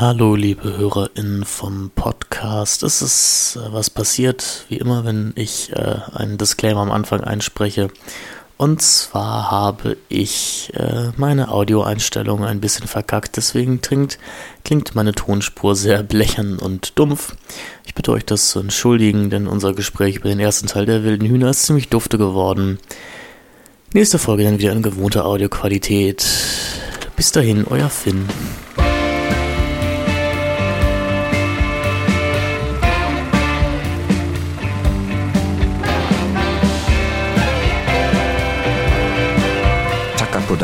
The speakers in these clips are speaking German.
Hallo, liebe HörerInnen vom Podcast. Es ist äh, was passiert, wie immer, wenn ich äh, einen Disclaimer am Anfang einspreche. Und zwar habe ich äh, meine Audioeinstellung ein bisschen verkackt, deswegen klingt, klingt meine Tonspur sehr blechern und dumpf. Ich bitte euch das zu entschuldigen, denn unser Gespräch über den ersten Teil der wilden Hühner ist ziemlich dufte geworden. Nächste Folge dann wieder in gewohnter Audioqualität. Bis dahin, euer Finn.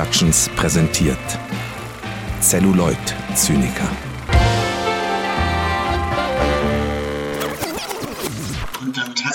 Productions präsentiert Celluloid Zyniker.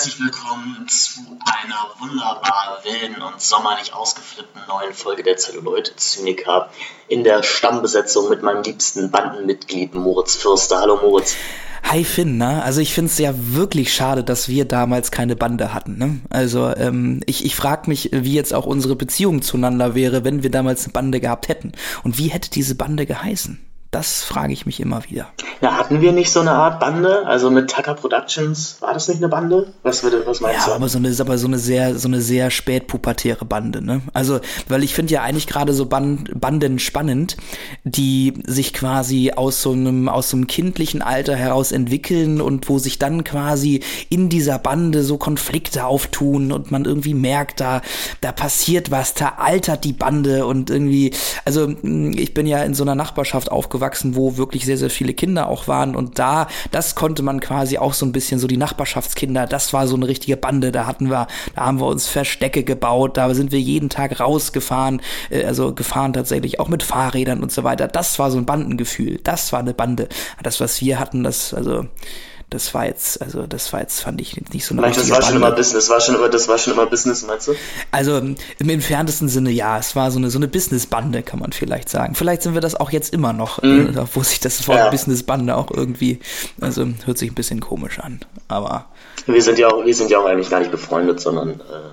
Herzlich willkommen zu einer wunderbar wilden und sommerlich ausgeflippten neuen Folge der Celluloid Zyniker in der Stammbesetzung mit meinem liebsten Bandenmitglied Moritz Fürster. Hallo Moritz. Hi Finn, ne? Also ich finde es ja wirklich schade, dass wir damals keine Bande hatten. Ne? Also ähm, ich, ich frage mich, wie jetzt auch unsere Beziehung zueinander wäre, wenn wir damals eine Bande gehabt hätten. Und wie hätte diese Bande geheißen? Das frage ich mich immer wieder. Na, hatten wir nicht so eine Art Bande? Also mit Tucker Productions, war das nicht eine Bande? Was, würde, was meinst ja, du? Ja, aber so eine, aber so eine sehr, so eine sehr spätpubertäre Bande, ne? Also, weil ich finde ja eigentlich gerade so Band, Banden spannend, die sich quasi aus so einem, aus so einem kindlichen Alter heraus entwickeln und wo sich dann quasi in dieser Bande so Konflikte auftun und man irgendwie merkt, da, da passiert was, da altert die Bande und irgendwie, also ich bin ja in so einer Nachbarschaft aufgewachsen aufgewachsen, wo wirklich sehr, sehr viele Kinder auch waren. Und da, das konnte man quasi auch so ein bisschen so die Nachbarschaftskinder, das war so eine richtige Bande. Da hatten wir, da haben wir uns Verstecke gebaut, da sind wir jeden Tag rausgefahren, äh, also gefahren tatsächlich auch mit Fahrrädern und so weiter. Das war so ein Bandengefühl. Das war eine Bande. Das, was wir hatten, das, also, das war jetzt, also das war jetzt, fand ich nicht so eine meinst, das war Bande. schon immer Business, war schon immer, das war schon immer Business, meinst du? Also im entferntesten Sinne ja, es war so eine, so eine Businessbande, kann man vielleicht sagen. Vielleicht sind wir das auch jetzt immer noch, mhm. äh, wo sich das Wort ja. Businessbande auch irgendwie, also hört sich ein bisschen komisch an, aber. Wir sind ja auch, wir sind ja auch eigentlich gar nicht befreundet, sondern äh,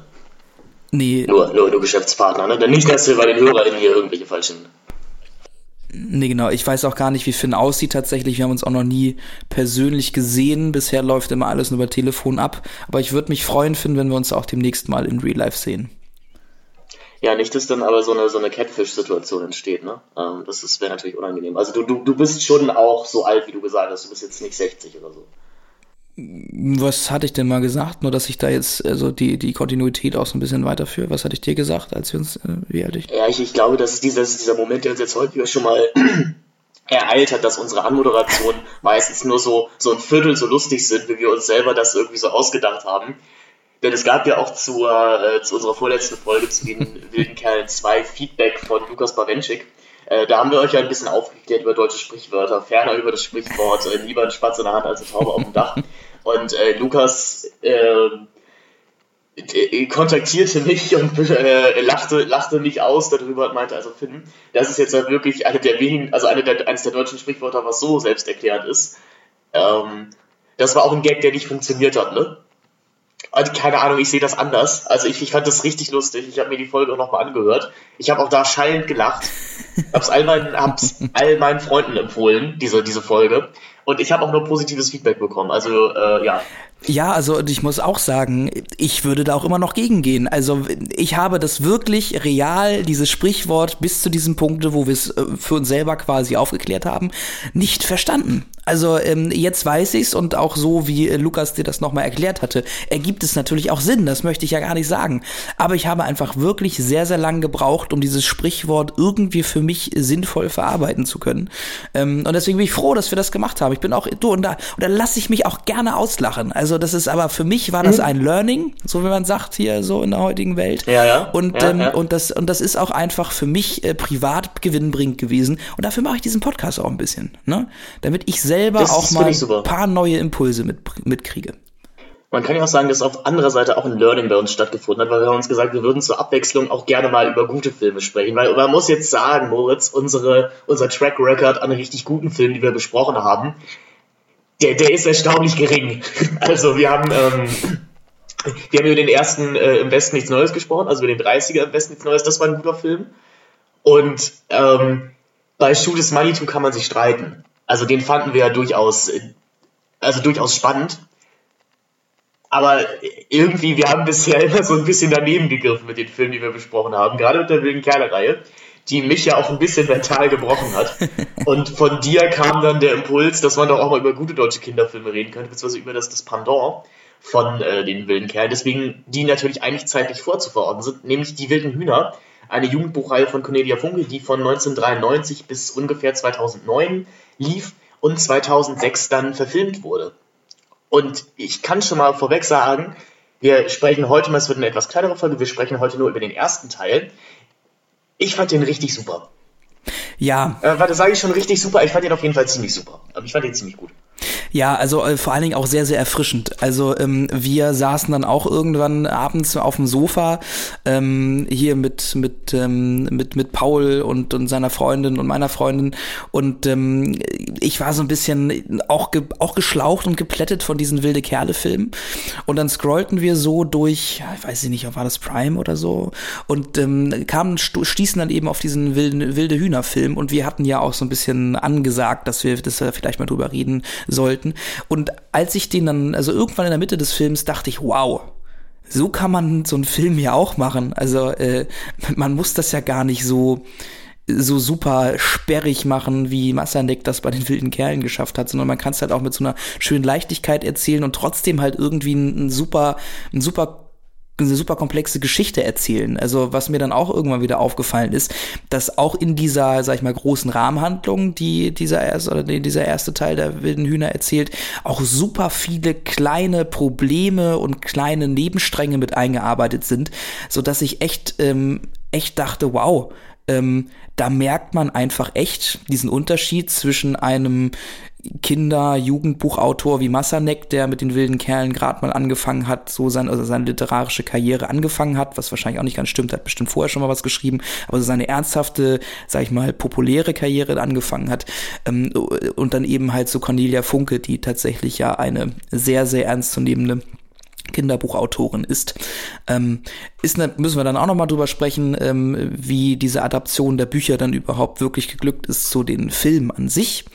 nee. nur, nur, nur Geschäftspartner, ne? Denn nicht, dass wir bei den HörerInnen hier irgendwelche falschen Nee, genau. Ich weiß auch gar nicht, wie Finn aussieht tatsächlich. Wir haben uns auch noch nie persönlich gesehen. Bisher läuft immer alles nur über Telefon ab. Aber ich würde mich freuen, Finn, wenn wir uns auch demnächst mal in Real Life sehen. Ja, nicht, dass dann aber so eine, so eine Catfish-Situation entsteht, ne? Ähm, das wäre natürlich unangenehm. Also du, du, du bist schon auch so alt, wie du gesagt hast. Du bist jetzt nicht 60 oder so. Was hatte ich denn mal gesagt? Nur, dass ich da jetzt also die, die Kontinuität auch so ein bisschen weiterführe. Was hatte ich dir gesagt, als wir uns, äh, wie alt ich? Ja, ich, ich glaube, dass dieser, dieser Moment, der uns jetzt häufiger schon mal ereilt hat, dass unsere Anmoderation meistens nur so, so ein Viertel so lustig sind, wie wir uns selber das irgendwie so ausgedacht haben. Denn es gab ja auch zu, äh, zu unserer vorletzten Folge zu den wilden Kerlen zwei Feedback von Lukas Bawenschik. Äh, da haben wir euch ja ein bisschen aufgeklärt über deutsche Sprichwörter, ferner über das Sprichwort äh, lieber ein Spatz in der Hand als eine Taube auf dem Dach. Und äh, Lukas ähm, äh, kontaktierte mich und äh, lachte, lachte mich aus darüber und meinte, also Finn, das ist jetzt halt wirklich eine der wenigen, also eine der, eines der deutschen Sprichwörter, was so selbsterklärend ist. Ähm, das war auch ein Gag, der nicht funktioniert hat, ne? Also, keine Ahnung, ich sehe das anders. Also ich, ich fand das richtig lustig. Ich habe mir die Folge auch nochmal angehört. Ich habe auch da schallend gelacht. Hab's all meinen, hab's all meinen Freunden empfohlen, diese, diese Folge. Und ich habe auch nur positives Feedback bekommen. Also äh, ja. Ja, also ich muss auch sagen, ich würde da auch immer noch gegengehen. Also ich habe das wirklich real, dieses Sprichwort bis zu diesem Punkt, wo wir es äh, für uns selber quasi aufgeklärt haben, nicht verstanden. Also ähm, jetzt weiß ich's und auch so, wie äh, Lukas dir das nochmal erklärt hatte, ergibt es natürlich auch Sinn, das möchte ich ja gar nicht sagen. Aber ich habe einfach wirklich sehr, sehr lange gebraucht, um dieses Sprichwort irgendwie für mich sinnvoll verarbeiten zu können. Ähm, und deswegen bin ich froh, dass wir das gemacht haben. Ich bin auch, du, und da, und da lasse ich mich auch gerne auslachen. Also das ist aber für mich war das mhm. ein Learning, so wie man sagt hier so in der heutigen Welt. Ja, ja. Und, ja, ähm, ja. und, das, und das ist auch einfach für mich äh, privat gewinnbringend gewesen. Und dafür mache ich diesen Podcast auch ein bisschen, ne? Damit ich selbst selber das auch mal ein paar neue Impulse mit, mitkriege. Man kann ja auch sagen, dass auf anderer Seite auch ein Learning bei uns stattgefunden hat, weil wir haben uns gesagt, wir würden zur Abwechslung auch gerne mal über gute Filme sprechen. Weil man muss jetzt sagen, Moritz, unsere, unser Track Record an richtig guten Filmen, die wir besprochen haben, der, der ist erstaunlich gering. Also wir haben, ähm, wir haben über den ersten äh, Im Westen nichts Neues gesprochen, also über den 30er Im Westen nichts Neues, das war ein guter Film. Und ähm, bei Shoot is Money kann man sich streiten. Also den fanden wir ja durchaus, also durchaus spannend. Aber irgendwie, wir haben bisher immer so ein bisschen daneben gegriffen mit den Filmen, die wir besprochen haben, gerade mit der wilden Kerle-Reihe, die mich ja auch ein bisschen mental gebrochen hat. Und von dir kam dann der Impuls, dass man doch auch mal über gute deutsche Kinderfilme reden könnte, beziehungsweise über das, das Pendant von äh, den wilden Kerlen. Deswegen die natürlich eigentlich zeitlich vorzuverordnen sind, nämlich die wilden Hühner, eine Jugendbuchreihe von Cornelia Funke, die von 1993 bis ungefähr 2009 lief und 2006 dann verfilmt wurde. Und ich kann schon mal vorweg sagen, wir sprechen heute mal, es wird eine etwas kleinere Folge, wir sprechen heute nur über den ersten Teil. Ich fand den richtig super. Ja. Äh, warte, sage ich schon richtig super? Ich fand den auf jeden Fall ziemlich super. Aber ich fand den ziemlich gut. Ja, also äh, vor allen Dingen auch sehr, sehr erfrischend. Also ähm, wir saßen dann auch irgendwann abends auf dem Sofa ähm, hier mit mit ähm, mit mit Paul und und seiner Freundin und meiner Freundin und ähm, ich war so ein bisschen auch ge auch geschlaucht und geplättet von diesen wilde Kerle Filmen und dann scrollten wir so durch, ich weiß nicht, war das Prime oder so und ähm, kamen stießen dann eben auf diesen wilden wilde Hühner Film und wir hatten ja auch so ein bisschen angesagt, dass wir dass wir vielleicht mal drüber reden sollten. Und als ich den dann, also irgendwann in der Mitte des Films, dachte ich, wow, so kann man so einen Film ja auch machen. Also äh, man muss das ja gar nicht so so super sperrig machen, wie Massanek das bei den wilden Kerlen geschafft hat, sondern man kann es halt auch mit so einer schönen Leichtigkeit erzählen und trotzdem halt irgendwie ein, ein super, ein super eine super komplexe Geschichte erzählen. Also was mir dann auch irgendwann wieder aufgefallen ist, dass auch in dieser, sag ich mal, großen Rahmenhandlung, die dieser erste oder dieser erste Teil der wilden Hühner erzählt, auch super viele kleine Probleme und kleine Nebenstränge mit eingearbeitet sind, so dass ich echt ähm, echt dachte, wow, ähm, da merkt man einfach echt diesen Unterschied zwischen einem Kinder-, Jugendbuchautor wie Massanek, der mit den wilden Kerlen gerade mal angefangen hat, so sein, also seine literarische Karriere angefangen hat, was wahrscheinlich auch nicht ganz stimmt, hat bestimmt vorher schon mal was geschrieben, aber so seine ernsthafte, sag ich mal, populäre Karriere angefangen hat. Ähm, und dann eben halt so Cornelia Funke, die tatsächlich ja eine sehr, sehr ernstzunehmende Kinderbuchautorin ist. Ähm, ist ne, müssen wir dann auch nochmal drüber sprechen, ähm, wie diese Adaption der Bücher dann überhaupt wirklich geglückt ist zu den Filmen an sich.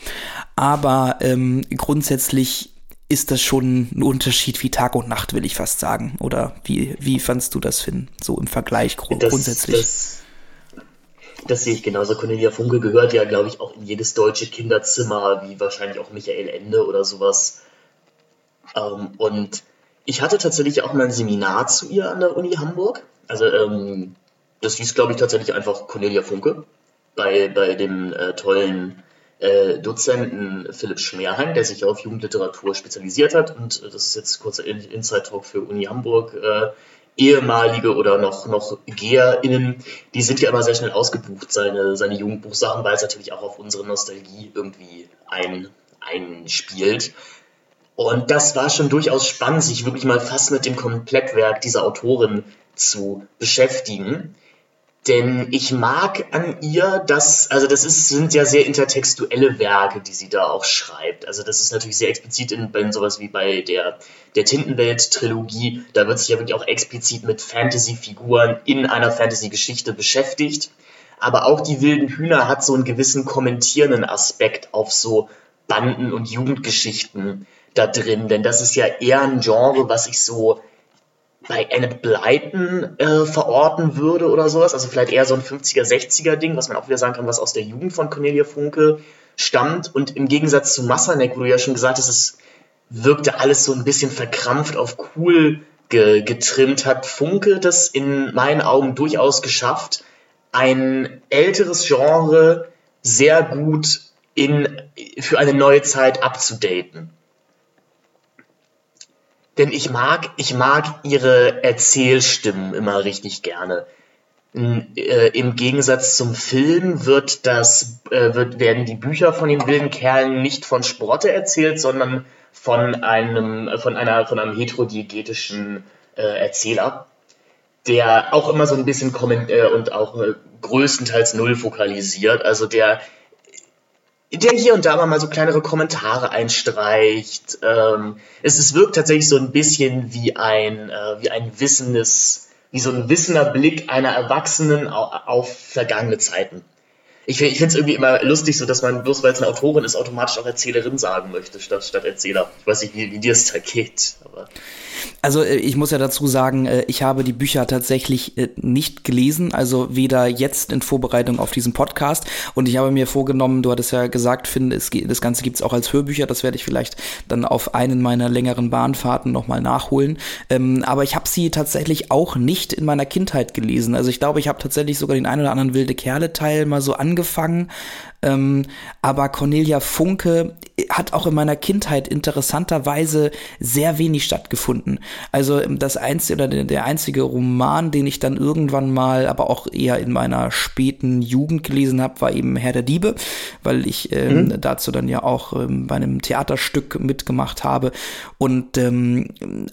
Aber ähm, grundsätzlich ist das schon ein Unterschied wie Tag und Nacht, will ich fast sagen. Oder wie, wie fandst du das, Finn? So im Vergleich gru das, grundsätzlich. Das, das sehe ich genauso. Cornelia Funke gehört ja, glaube ich, auch in jedes deutsche Kinderzimmer, wie wahrscheinlich auch Michael Ende oder sowas. Ähm, und ich hatte tatsächlich auch mal ein Seminar zu ihr an der Uni Hamburg. Also ähm, das hieß, glaube ich, tatsächlich einfach Cornelia Funke bei, bei dem äh, tollen äh, Dozenten Philipp Schmerheim, der sich auf Jugendliteratur spezialisiert hat. Und äh, das ist jetzt kurzer Inside-Talk für Uni Hamburg. Äh, ehemalige oder noch, noch GeherInnen, die sind ja immer sehr schnell ausgebucht, seine, seine Jugendbuchsachen, weil es natürlich auch auf unsere Nostalgie irgendwie ein, einspielt. Und das war schon durchaus spannend, sich wirklich mal fast mit dem Komplettwerk dieser Autorin zu beschäftigen. Denn ich mag an ihr, dass, also das ist, sind ja sehr intertextuelle Werke, die sie da auch schreibt. Also das ist natürlich sehr explizit in, in sowas wie bei der, der Tintenwelt-Trilogie. Da wird sich ja wirklich auch explizit mit Fantasy-Figuren in einer Fantasy-Geschichte beschäftigt. Aber auch die wilden Hühner hat so einen gewissen kommentierenden Aspekt auf so Banden- und Jugendgeschichten da drin, denn das ist ja eher ein Genre, was ich so bei Annette Blyton äh, verorten würde oder sowas. Also vielleicht eher so ein 50er, 60er Ding, was man auch wieder sagen kann, was aus der Jugend von Cornelia Funke stammt. Und im Gegensatz zu Massanek, wo du ja schon gesagt hast, es wirkte alles so ein bisschen verkrampft auf cool ge getrimmt, hat Funke das in meinen Augen durchaus geschafft, ein älteres Genre sehr gut in, für eine neue Zeit abzudaten. Denn ich mag, ich mag ihre Erzählstimmen immer richtig gerne. Äh, Im Gegensatz zum Film wird das, äh, wird, werden die Bücher von den wilden Kerlen nicht von Sprotte erzählt, sondern von einem, von einer, von einem heterodiegetischen äh, Erzähler, der auch immer so ein bisschen komment äh, und auch größtenteils null fokalisiert. Also der der hier und da mal so kleinere Kommentare einstreicht. Ähm, es, es wirkt tatsächlich so ein bisschen wie ein, äh, wie ein wissendes, wie so ein wissender Blick einer Erwachsenen auf, auf vergangene Zeiten. Ich, ich finde es irgendwie immer lustig, so dass man bloß weil es eine Autorin ist, automatisch auch Erzählerin sagen möchte, statt, statt Erzähler. Ich weiß nicht, wie, wie dir es da geht. Aber also äh, ich muss ja dazu sagen, äh, ich habe die Bücher tatsächlich äh, nicht gelesen, also weder jetzt in Vorbereitung auf diesen Podcast und ich habe mir vorgenommen, du hattest ja gesagt, Finn, es, das Ganze gibt es auch als Hörbücher, das werde ich vielleicht dann auf einen meiner längeren Bahnfahrten nochmal nachholen. Ähm, aber ich habe sie tatsächlich auch nicht in meiner Kindheit gelesen. Also ich glaube, ich habe tatsächlich sogar den einen oder anderen wilde Kerle-Teil mal so angefangen, ähm, aber Cornelia Funke hat auch in meiner Kindheit interessanterweise sehr wenig stattgefunden. Also ähm, das einzige oder der einzige Roman, den ich dann irgendwann mal, aber auch eher in meiner späten Jugend gelesen habe, war eben Herr der Diebe, weil ich ähm, mhm. dazu dann ja auch ähm, bei einem Theaterstück mitgemacht habe. Und ähm,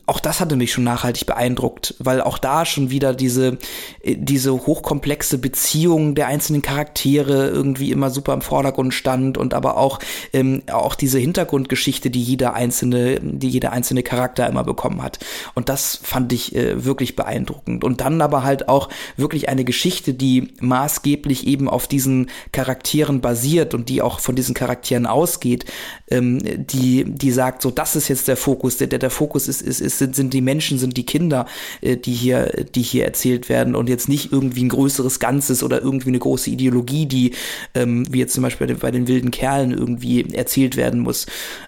auch das hatte mich schon nachhaltig beeindruckt, weil auch da schon wieder diese, äh, diese hochkomplexe Beziehung der einzelnen Charaktere irgendwie immer super im Vordergrund stand und aber auch, ähm, auch diese Hintergrundgeschichte, die jeder einzelne, die jeder einzelne Charakter immer bekommen hat. Und das fand ich äh, wirklich beeindruckend. Und dann aber halt auch wirklich eine Geschichte, die maßgeblich eben auf diesen Charakteren basiert und die auch von diesen Charakteren ausgeht, ähm, die, die sagt, so, das ist jetzt der Fokus. Der, der, Fokus ist, ist, ist, sind, sind die Menschen, sind die Kinder, äh, die hier, die hier erzählt werden und jetzt nicht irgendwie ein größeres Ganzes oder irgendwie eine große Ideologie, die, ähm, wie jetzt zum Beispiel bei den wilden Kerlen irgendwie erzählt werden muss.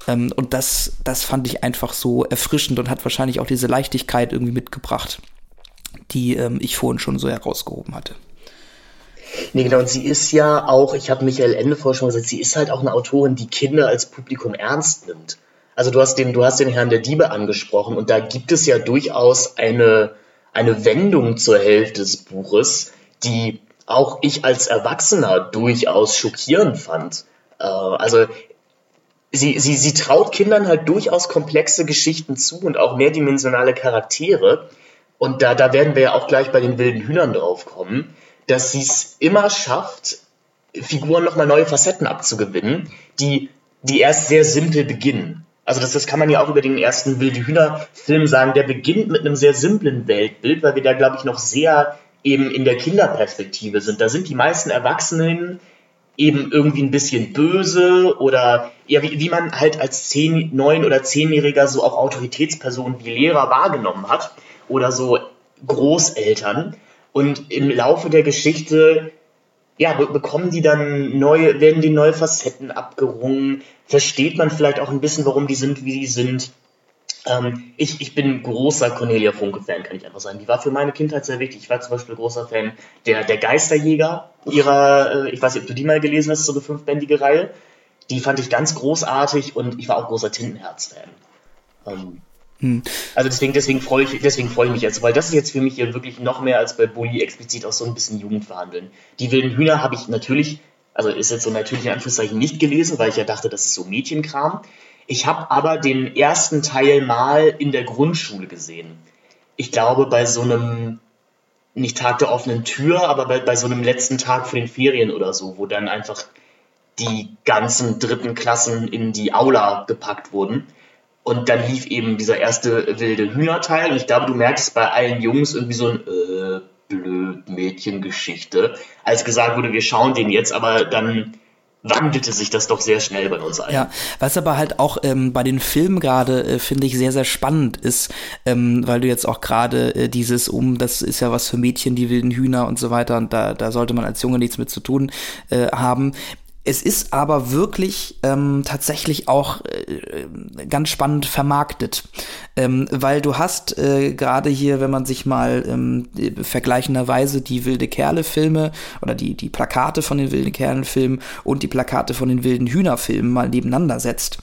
Ähm, und das, das fand ich einfach so erfrischend und hat wahrscheinlich auch diese Leichtigkeit irgendwie mitgebracht, die ähm, ich vorhin schon so herausgehoben hatte. Nee, genau, und sie ist ja auch, ich habe Michael Ende vorher schon gesagt, sie ist halt auch eine Autorin, die Kinder als Publikum ernst nimmt. Also du hast den, du hast den Herrn der Diebe angesprochen und da gibt es ja durchaus eine, eine Wendung zur Hälfte des Buches, die auch ich als Erwachsener durchaus schockierend fand. Äh, also sie, sie, sie traut Kindern halt durchaus komplexe Geschichten zu und auch mehrdimensionale Charaktere. Und da, da werden wir ja auch gleich bei den wilden Hühnern drauf kommen, dass sie es immer schafft, Figuren nochmal neue Facetten abzugewinnen, die, die erst sehr simpel beginnen. Also das, das kann man ja auch über den ersten Wilde Hühner-Film sagen. Der beginnt mit einem sehr simplen Weltbild, weil wir da, glaube ich, noch sehr eben in der Kinderperspektive sind. Da sind die meisten Erwachsenen eben irgendwie ein bisschen böse oder ja, wie, wie man halt als zehn, neun oder zehnjähriger so auch Autoritätspersonen wie Lehrer wahrgenommen hat oder so Großeltern. Und im Laufe der Geschichte ja, bekommen die dann neue, werden die neue Facetten abgerungen, versteht man vielleicht auch ein bisschen, warum die sind, wie die sind. Ähm, ich, ich bin großer Cornelia Funke-Fan, kann ich einfach sagen. Die war für meine Kindheit sehr wichtig. Ich war zum Beispiel großer Fan der, der Geisterjäger, ihrer, äh, ich weiß nicht, ob du die mal gelesen hast, so eine fünfbändige Reihe. Die fand ich ganz großartig und ich war auch großer Tintenherz-Fan. Ähm, hm. Also deswegen, deswegen freue ich, deswegen freue ich mich jetzt, weil das ist jetzt für mich hier wirklich noch mehr als bei Bully explizit auch so ein bisschen Jugendverhandeln. Die wilden Hühner habe ich natürlich, also ist jetzt so natürlich in Anführungszeichen nicht gelesen, weil ich ja dachte, das ist so Mädchenkram. Ich habe aber den ersten Teil mal in der Grundschule gesehen. Ich glaube, bei so einem, nicht Tag der offenen Tür, aber bei, bei so einem letzten Tag vor den Ferien oder so, wo dann einfach die ganzen dritten Klassen in die Aula gepackt wurden. Und dann lief eben dieser erste wilde Hühnerteil. Und ich glaube, du merkst bei allen Jungs irgendwie so ein äh, blöd Mädchengeschichte, als gesagt wurde, wir schauen den jetzt, aber dann wandelte sich das doch sehr schnell bei uns ein. Ja, was aber halt auch ähm, bei den Filmen gerade, äh, finde ich, sehr, sehr spannend ist, ähm, weil du jetzt auch gerade äh, dieses um, das ist ja was für Mädchen, die wilden Hühner und so weiter, und da, da sollte man als Junge nichts mit zu tun äh, haben. Es ist aber wirklich ähm, tatsächlich auch äh, ganz spannend vermarktet, ähm, weil du hast äh, gerade hier, wenn man sich mal ähm, vergleichenderweise die wilde Kerle-Filme oder die die Plakate von den wilden Kerlen-Filmen und die Plakate von den wilden Hühner-Filmen mal nebeneinander setzt,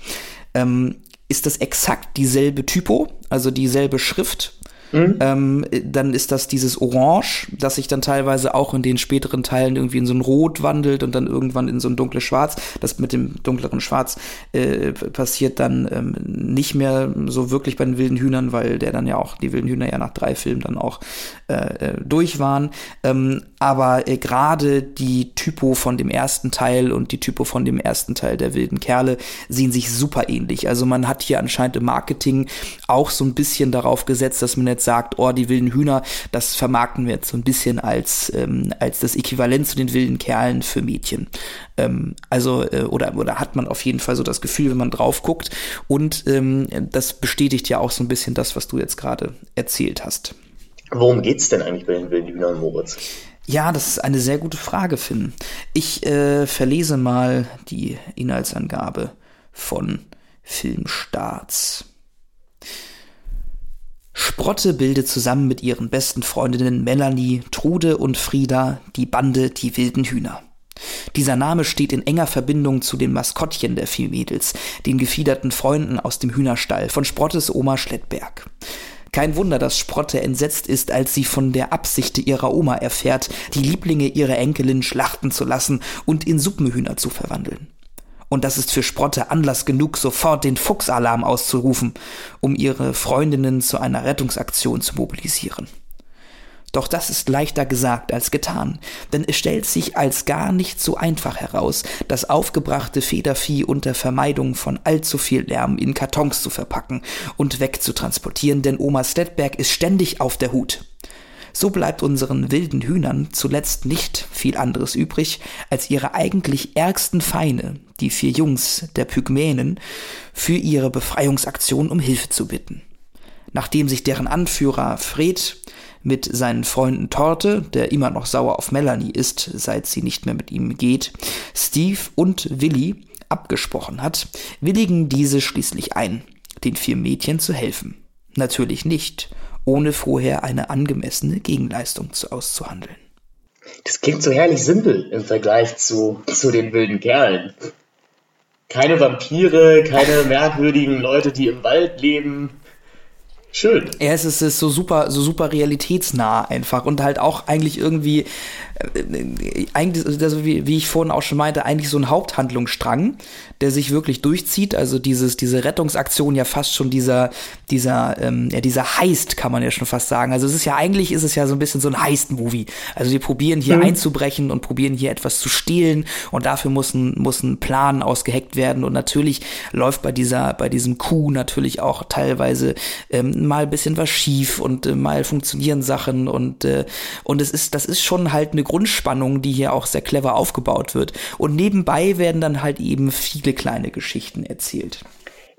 ähm, ist das exakt dieselbe Typo, also dieselbe Schrift Mhm. Ähm, dann ist das dieses Orange, das sich dann teilweise auch in den späteren Teilen irgendwie in so ein Rot wandelt und dann irgendwann in so ein dunkles Schwarz. Das mit dem dunkleren Schwarz äh, passiert dann ähm, nicht mehr so wirklich bei den wilden Hühnern, weil der dann ja auch, die wilden Hühner ja nach drei Filmen dann auch äh, äh durch waren. Ähm, aber äh, gerade die Typo von dem ersten Teil und die Typo von dem ersten Teil der wilden Kerle sehen sich super ähnlich. Also man hat hier anscheinend im Marketing auch so ein bisschen darauf gesetzt, dass man jetzt jetzt sagt, oh, die wilden Hühner, das vermarkten wir jetzt so ein bisschen als, ähm, als das Äquivalent zu den wilden Kerlen für Mädchen. Ähm, also, äh, oder, oder hat man auf jeden Fall so das Gefühl, wenn man drauf guckt. Und ähm, das bestätigt ja auch so ein bisschen das, was du jetzt gerade erzählt hast. Worum geht's denn eigentlich bei den wilden Hühnern, Moritz? Ja, das ist eine sehr gute Frage, Finn. Ich äh, verlese mal die Inhaltsangabe von Filmstarts. Sprotte bildet zusammen mit ihren besten Freundinnen Melanie, Trude und Frieda die Bande Die wilden Hühner. Dieser Name steht in enger Verbindung zu den Maskottchen der Viehmädels, den gefiederten Freunden aus dem Hühnerstall von Sprottes Oma Schlettberg. Kein Wunder, dass Sprotte entsetzt ist, als sie von der Absicht ihrer Oma erfährt, die Lieblinge ihrer Enkelin schlachten zu lassen und in Suppenhühner zu verwandeln. Und das ist für Sprotte Anlass genug, sofort den Fuchsalarm auszurufen, um ihre Freundinnen zu einer Rettungsaktion zu mobilisieren. Doch das ist leichter gesagt als getan, denn es stellt sich als gar nicht so einfach heraus, das aufgebrachte Federvieh unter Vermeidung von allzu viel Lärm in Kartons zu verpacken und wegzutransportieren, denn Oma Stedberg ist ständig auf der Hut. So bleibt unseren wilden Hühnern zuletzt nicht viel anderes übrig, als ihre eigentlich ärgsten Feinde, die vier Jungs der Pygmänen, für ihre Befreiungsaktion um Hilfe zu bitten. Nachdem sich deren Anführer Fred mit seinen Freunden Torte, der immer noch sauer auf Melanie ist, seit sie nicht mehr mit ihm geht, Steve und Willy abgesprochen hat, willigen diese schließlich ein, den vier Mädchen zu helfen. Natürlich nicht, ohne vorher eine angemessene Gegenleistung zu auszuhandeln. Das klingt so herrlich simpel im Vergleich zu, zu den wilden Kerlen. Keine Vampire, keine merkwürdigen Leute, die im Wald leben, Schön. Ja, es ist, es ist so super, so super realitätsnah einfach und halt auch eigentlich irgendwie, äh, eigentlich, also wie, wie ich vorhin auch schon meinte, eigentlich so ein Haupthandlungsstrang, der sich wirklich durchzieht. Also dieses, diese Rettungsaktion ja fast schon dieser, dieser, ähm, ja, dieser Heist, kann man ja schon fast sagen. Also es ist ja eigentlich ist es ja so ein bisschen so ein Heist-Movie. Also die probieren hier mhm. einzubrechen und probieren hier etwas zu stehlen und dafür muss ein, muss ein Plan ausgeheckt werden. Und natürlich läuft bei dieser, bei diesem Coup natürlich auch teilweise ähm, mal ein bisschen was schief und äh, mal funktionieren Sachen und äh, und es ist das ist schon halt eine Grundspannung, die hier auch sehr clever aufgebaut wird und nebenbei werden dann halt eben viele kleine Geschichten erzählt.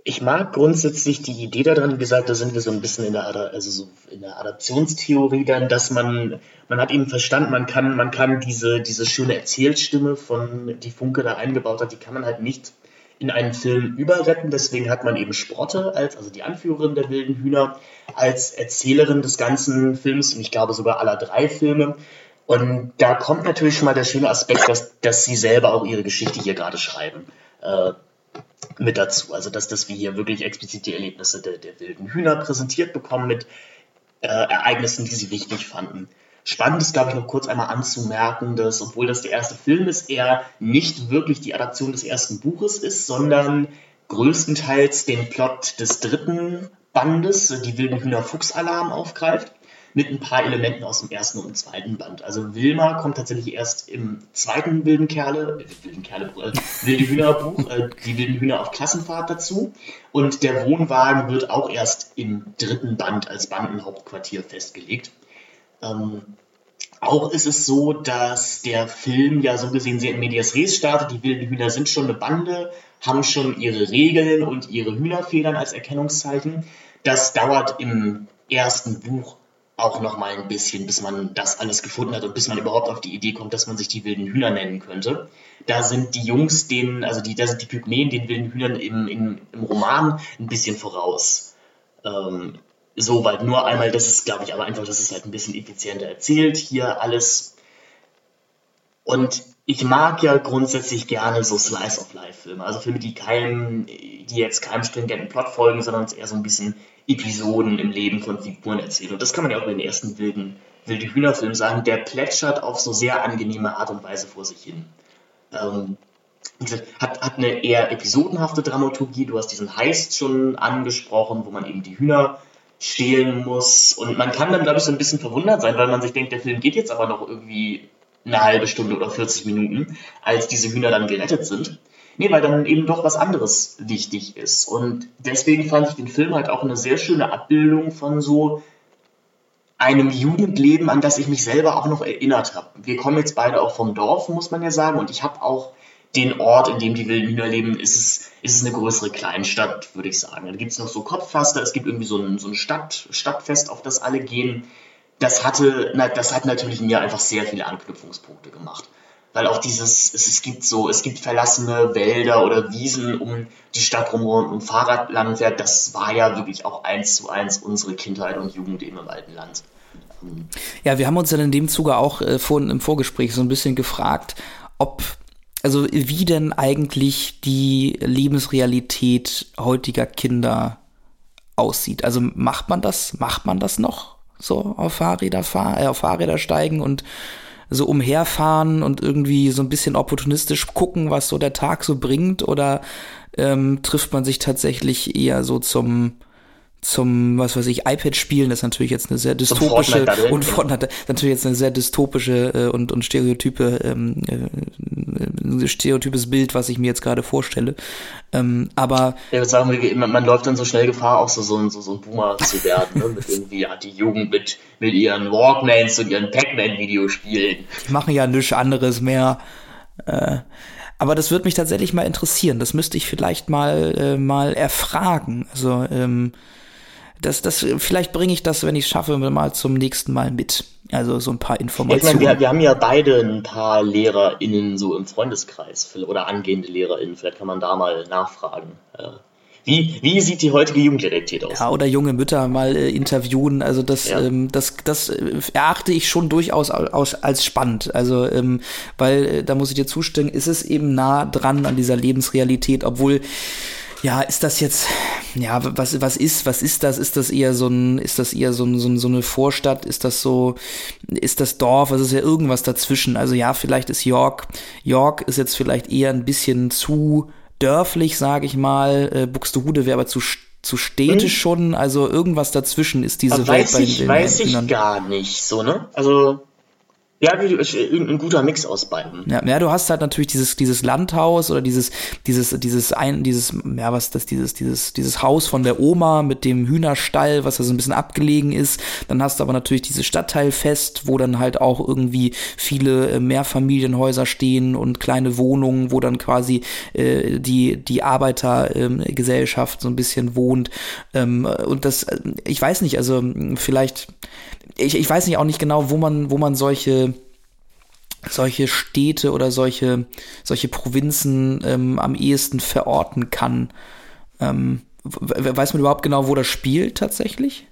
Ich mag grundsätzlich die Idee daran, wie gesagt, da sind wir so ein bisschen in der, also so in der Adaptionstheorie dann, dass man, man hat eben verstanden, man kann, man kann diese, diese schöne Erzählstimme von, die Funke da eingebaut hat, die kann man halt nicht in einen Film überretten. Deswegen hat man eben Sprotte als, also die Anführerin der wilden Hühner, als Erzählerin des ganzen Films und ich glaube sogar aller drei Filme. Und da kommt natürlich schon mal der schöne Aspekt, dass, dass sie selber auch ihre Geschichte hier gerade schreiben. Äh, mit dazu. Also dass, dass wir hier wirklich explizit die Erlebnisse der, der wilden Hühner präsentiert bekommen mit äh, Ereignissen, die sie wichtig fanden. Spannend ist, glaube ich, noch kurz einmal anzumerken, dass, obwohl das der erste Film ist, er nicht wirklich die Adaption des ersten Buches ist, sondern größtenteils den Plot des dritten Bandes, die wilden Hühner Fuchsalarm, aufgreift, mit ein paar Elementen aus dem ersten und zweiten Band. Also Wilma kommt tatsächlich erst im zweiten wilden Kerle, äh, wilden Kerle, äh, wilde Hühnerbuch, äh, die wilden Hühner auf Klassenfahrt dazu. Und der Wohnwagen wird auch erst im dritten Band als Bandenhauptquartier festgelegt. Ähm, auch ist es so, dass der Film ja so gesehen sehr in Medias Res startet. Die wilden Hühner sind schon eine Bande, haben schon ihre Regeln und ihre Hühnerfedern als Erkennungszeichen. Das dauert im ersten Buch auch noch mal ein bisschen, bis man das alles gefunden hat und bis man überhaupt auf die Idee kommt, dass man sich die wilden Hühner nennen könnte. Da sind die Jungs, denen, also die, da sind die Pygmäen den wilden Hühnern im, im, im Roman ein bisschen voraus. Ähm, so weit nur einmal, das ist, glaube ich, aber einfach, das ist halt ein bisschen effizienter erzählt. Hier alles. Und ich mag ja grundsätzlich gerne so Slice-of-Life-Filme. Also Filme, die keinem, die jetzt keinem stringenten Plot folgen, sondern eher so ein bisschen Episoden im Leben von Figuren erzählen. Und das kann man ja auch in den ersten wilden, wilde Hühnerfilm sagen. Der plätschert auf so sehr angenehme Art und Weise vor sich hin. Ähm, hat, hat eine eher episodenhafte Dramaturgie. Du hast diesen Heist schon angesprochen, wo man eben die Hühner stehlen muss. Und man kann dann, glaube ich, so ein bisschen verwundert sein, weil man sich denkt, der Film geht jetzt aber noch irgendwie eine halbe Stunde oder 40 Minuten, als diese Hühner dann gerettet sind. Nee, weil dann eben doch was anderes wichtig ist. Und deswegen fand ich den Film halt auch eine sehr schöne Abbildung von so einem Jugendleben, an das ich mich selber auch noch erinnert habe. Wir kommen jetzt beide auch vom Dorf, muss man ja sagen, und ich habe auch den Ort, in dem die wilden Hühner leben, ist es, ist es eine größere Kleinstadt, würde ich sagen. Da gibt es noch so Kopfpflaster, es gibt irgendwie so ein, so ein Stadt, Stadtfest, auf das alle gehen. Das hatte, na, das hat natürlich mir einfach sehr viele Anknüpfungspunkte gemacht. Weil auch dieses, es, es gibt so, es gibt verlassene Wälder oder Wiesen um die Stadt rum und Fahrradlandwert, das war ja wirklich auch eins zu eins unsere Kindheit und Jugend im alten Land. Ja, wir haben uns dann in dem Zuge auch äh, vor, im Vorgespräch so ein bisschen gefragt, ob also wie denn eigentlich die Lebensrealität heutiger Kinder aussieht. Also macht man das, macht man das noch so auf Fahrräder fahren, äh, auf Fahrräder steigen und so umherfahren und irgendwie so ein bisschen opportunistisch gucken, was so der Tag so bringt oder ähm, trifft man sich tatsächlich eher so zum zum, was weiß ich, iPad spielen, das ist natürlich jetzt eine sehr dystopische und Fortnite, natürlich jetzt eine sehr dystopische äh, und, und stereotype, ähm, äh, stereotypes Bild, was ich mir jetzt gerade vorstelle. Ähm, aber. Ja, ich würde sagen, man, man läuft dann so schnell Gefahr, auch so, so, so, so ein Boomer zu werden, ne? mit irgendwie ja, die Jugend mit, mit ihren Walkmans und ihren Pac-Man-Videospielen. Die machen ja nichts anderes mehr. Äh, aber das würde mich tatsächlich mal interessieren. Das müsste ich vielleicht mal, äh, mal erfragen. Also, ähm, das, das, vielleicht bringe ich das, wenn ich es schaffe, mal zum nächsten Mal mit. Also so ein paar Informationen. ich meine, wir, wir, haben ja beide ein paar LehrerInnen so im Freundeskreis oder angehende LehrerInnen. Vielleicht kann man da mal nachfragen. Wie, wie sieht die heutige Jugendrealität aus? Ja, oder junge Mütter mal äh, interviewen. Also das, ja. ähm, das, das äh, erachte ich schon durchaus als, als spannend. Also, ähm, weil, äh, da muss ich dir zustimmen, ist es eben nah dran an dieser Lebensrealität, obwohl ja, ist das jetzt, ja, was, was ist, was ist das? Ist das eher so ein, ist das eher so, ein, so, ein, so eine Vorstadt? Ist das so, ist das Dorf? Also ist ja irgendwas dazwischen. Also ja, vielleicht ist York, York ist jetzt vielleicht eher ein bisschen zu dörflich, sage ich mal. Äh, Buxtehude wäre aber zu zu städtisch hm. schon, also irgendwas dazwischen ist diese aber Welt weiß bei ich, Weiß ich gar nicht, so, ne? Also ja, ein guter Mix aus beiden. Ja, ja, du hast halt natürlich dieses, dieses Landhaus oder dieses, dieses, dieses ein, dieses, ja, was das, dieses, dieses, dieses Haus von der Oma mit dem Hühnerstall, was da so ein bisschen abgelegen ist. Dann hast du aber natürlich dieses Stadtteilfest, wo dann halt auch irgendwie viele äh, Mehrfamilienhäuser stehen und kleine Wohnungen, wo dann quasi äh, die, die Arbeitergesellschaft ähm, so ein bisschen wohnt. Ähm, und das, äh, ich weiß nicht, also vielleicht, ich, ich weiß nicht auch nicht genau, wo man, wo man solche solche Städte oder solche, solche Provinzen ähm, am ehesten verorten kann. Ähm, weiß man überhaupt genau, wo das spielt tatsächlich?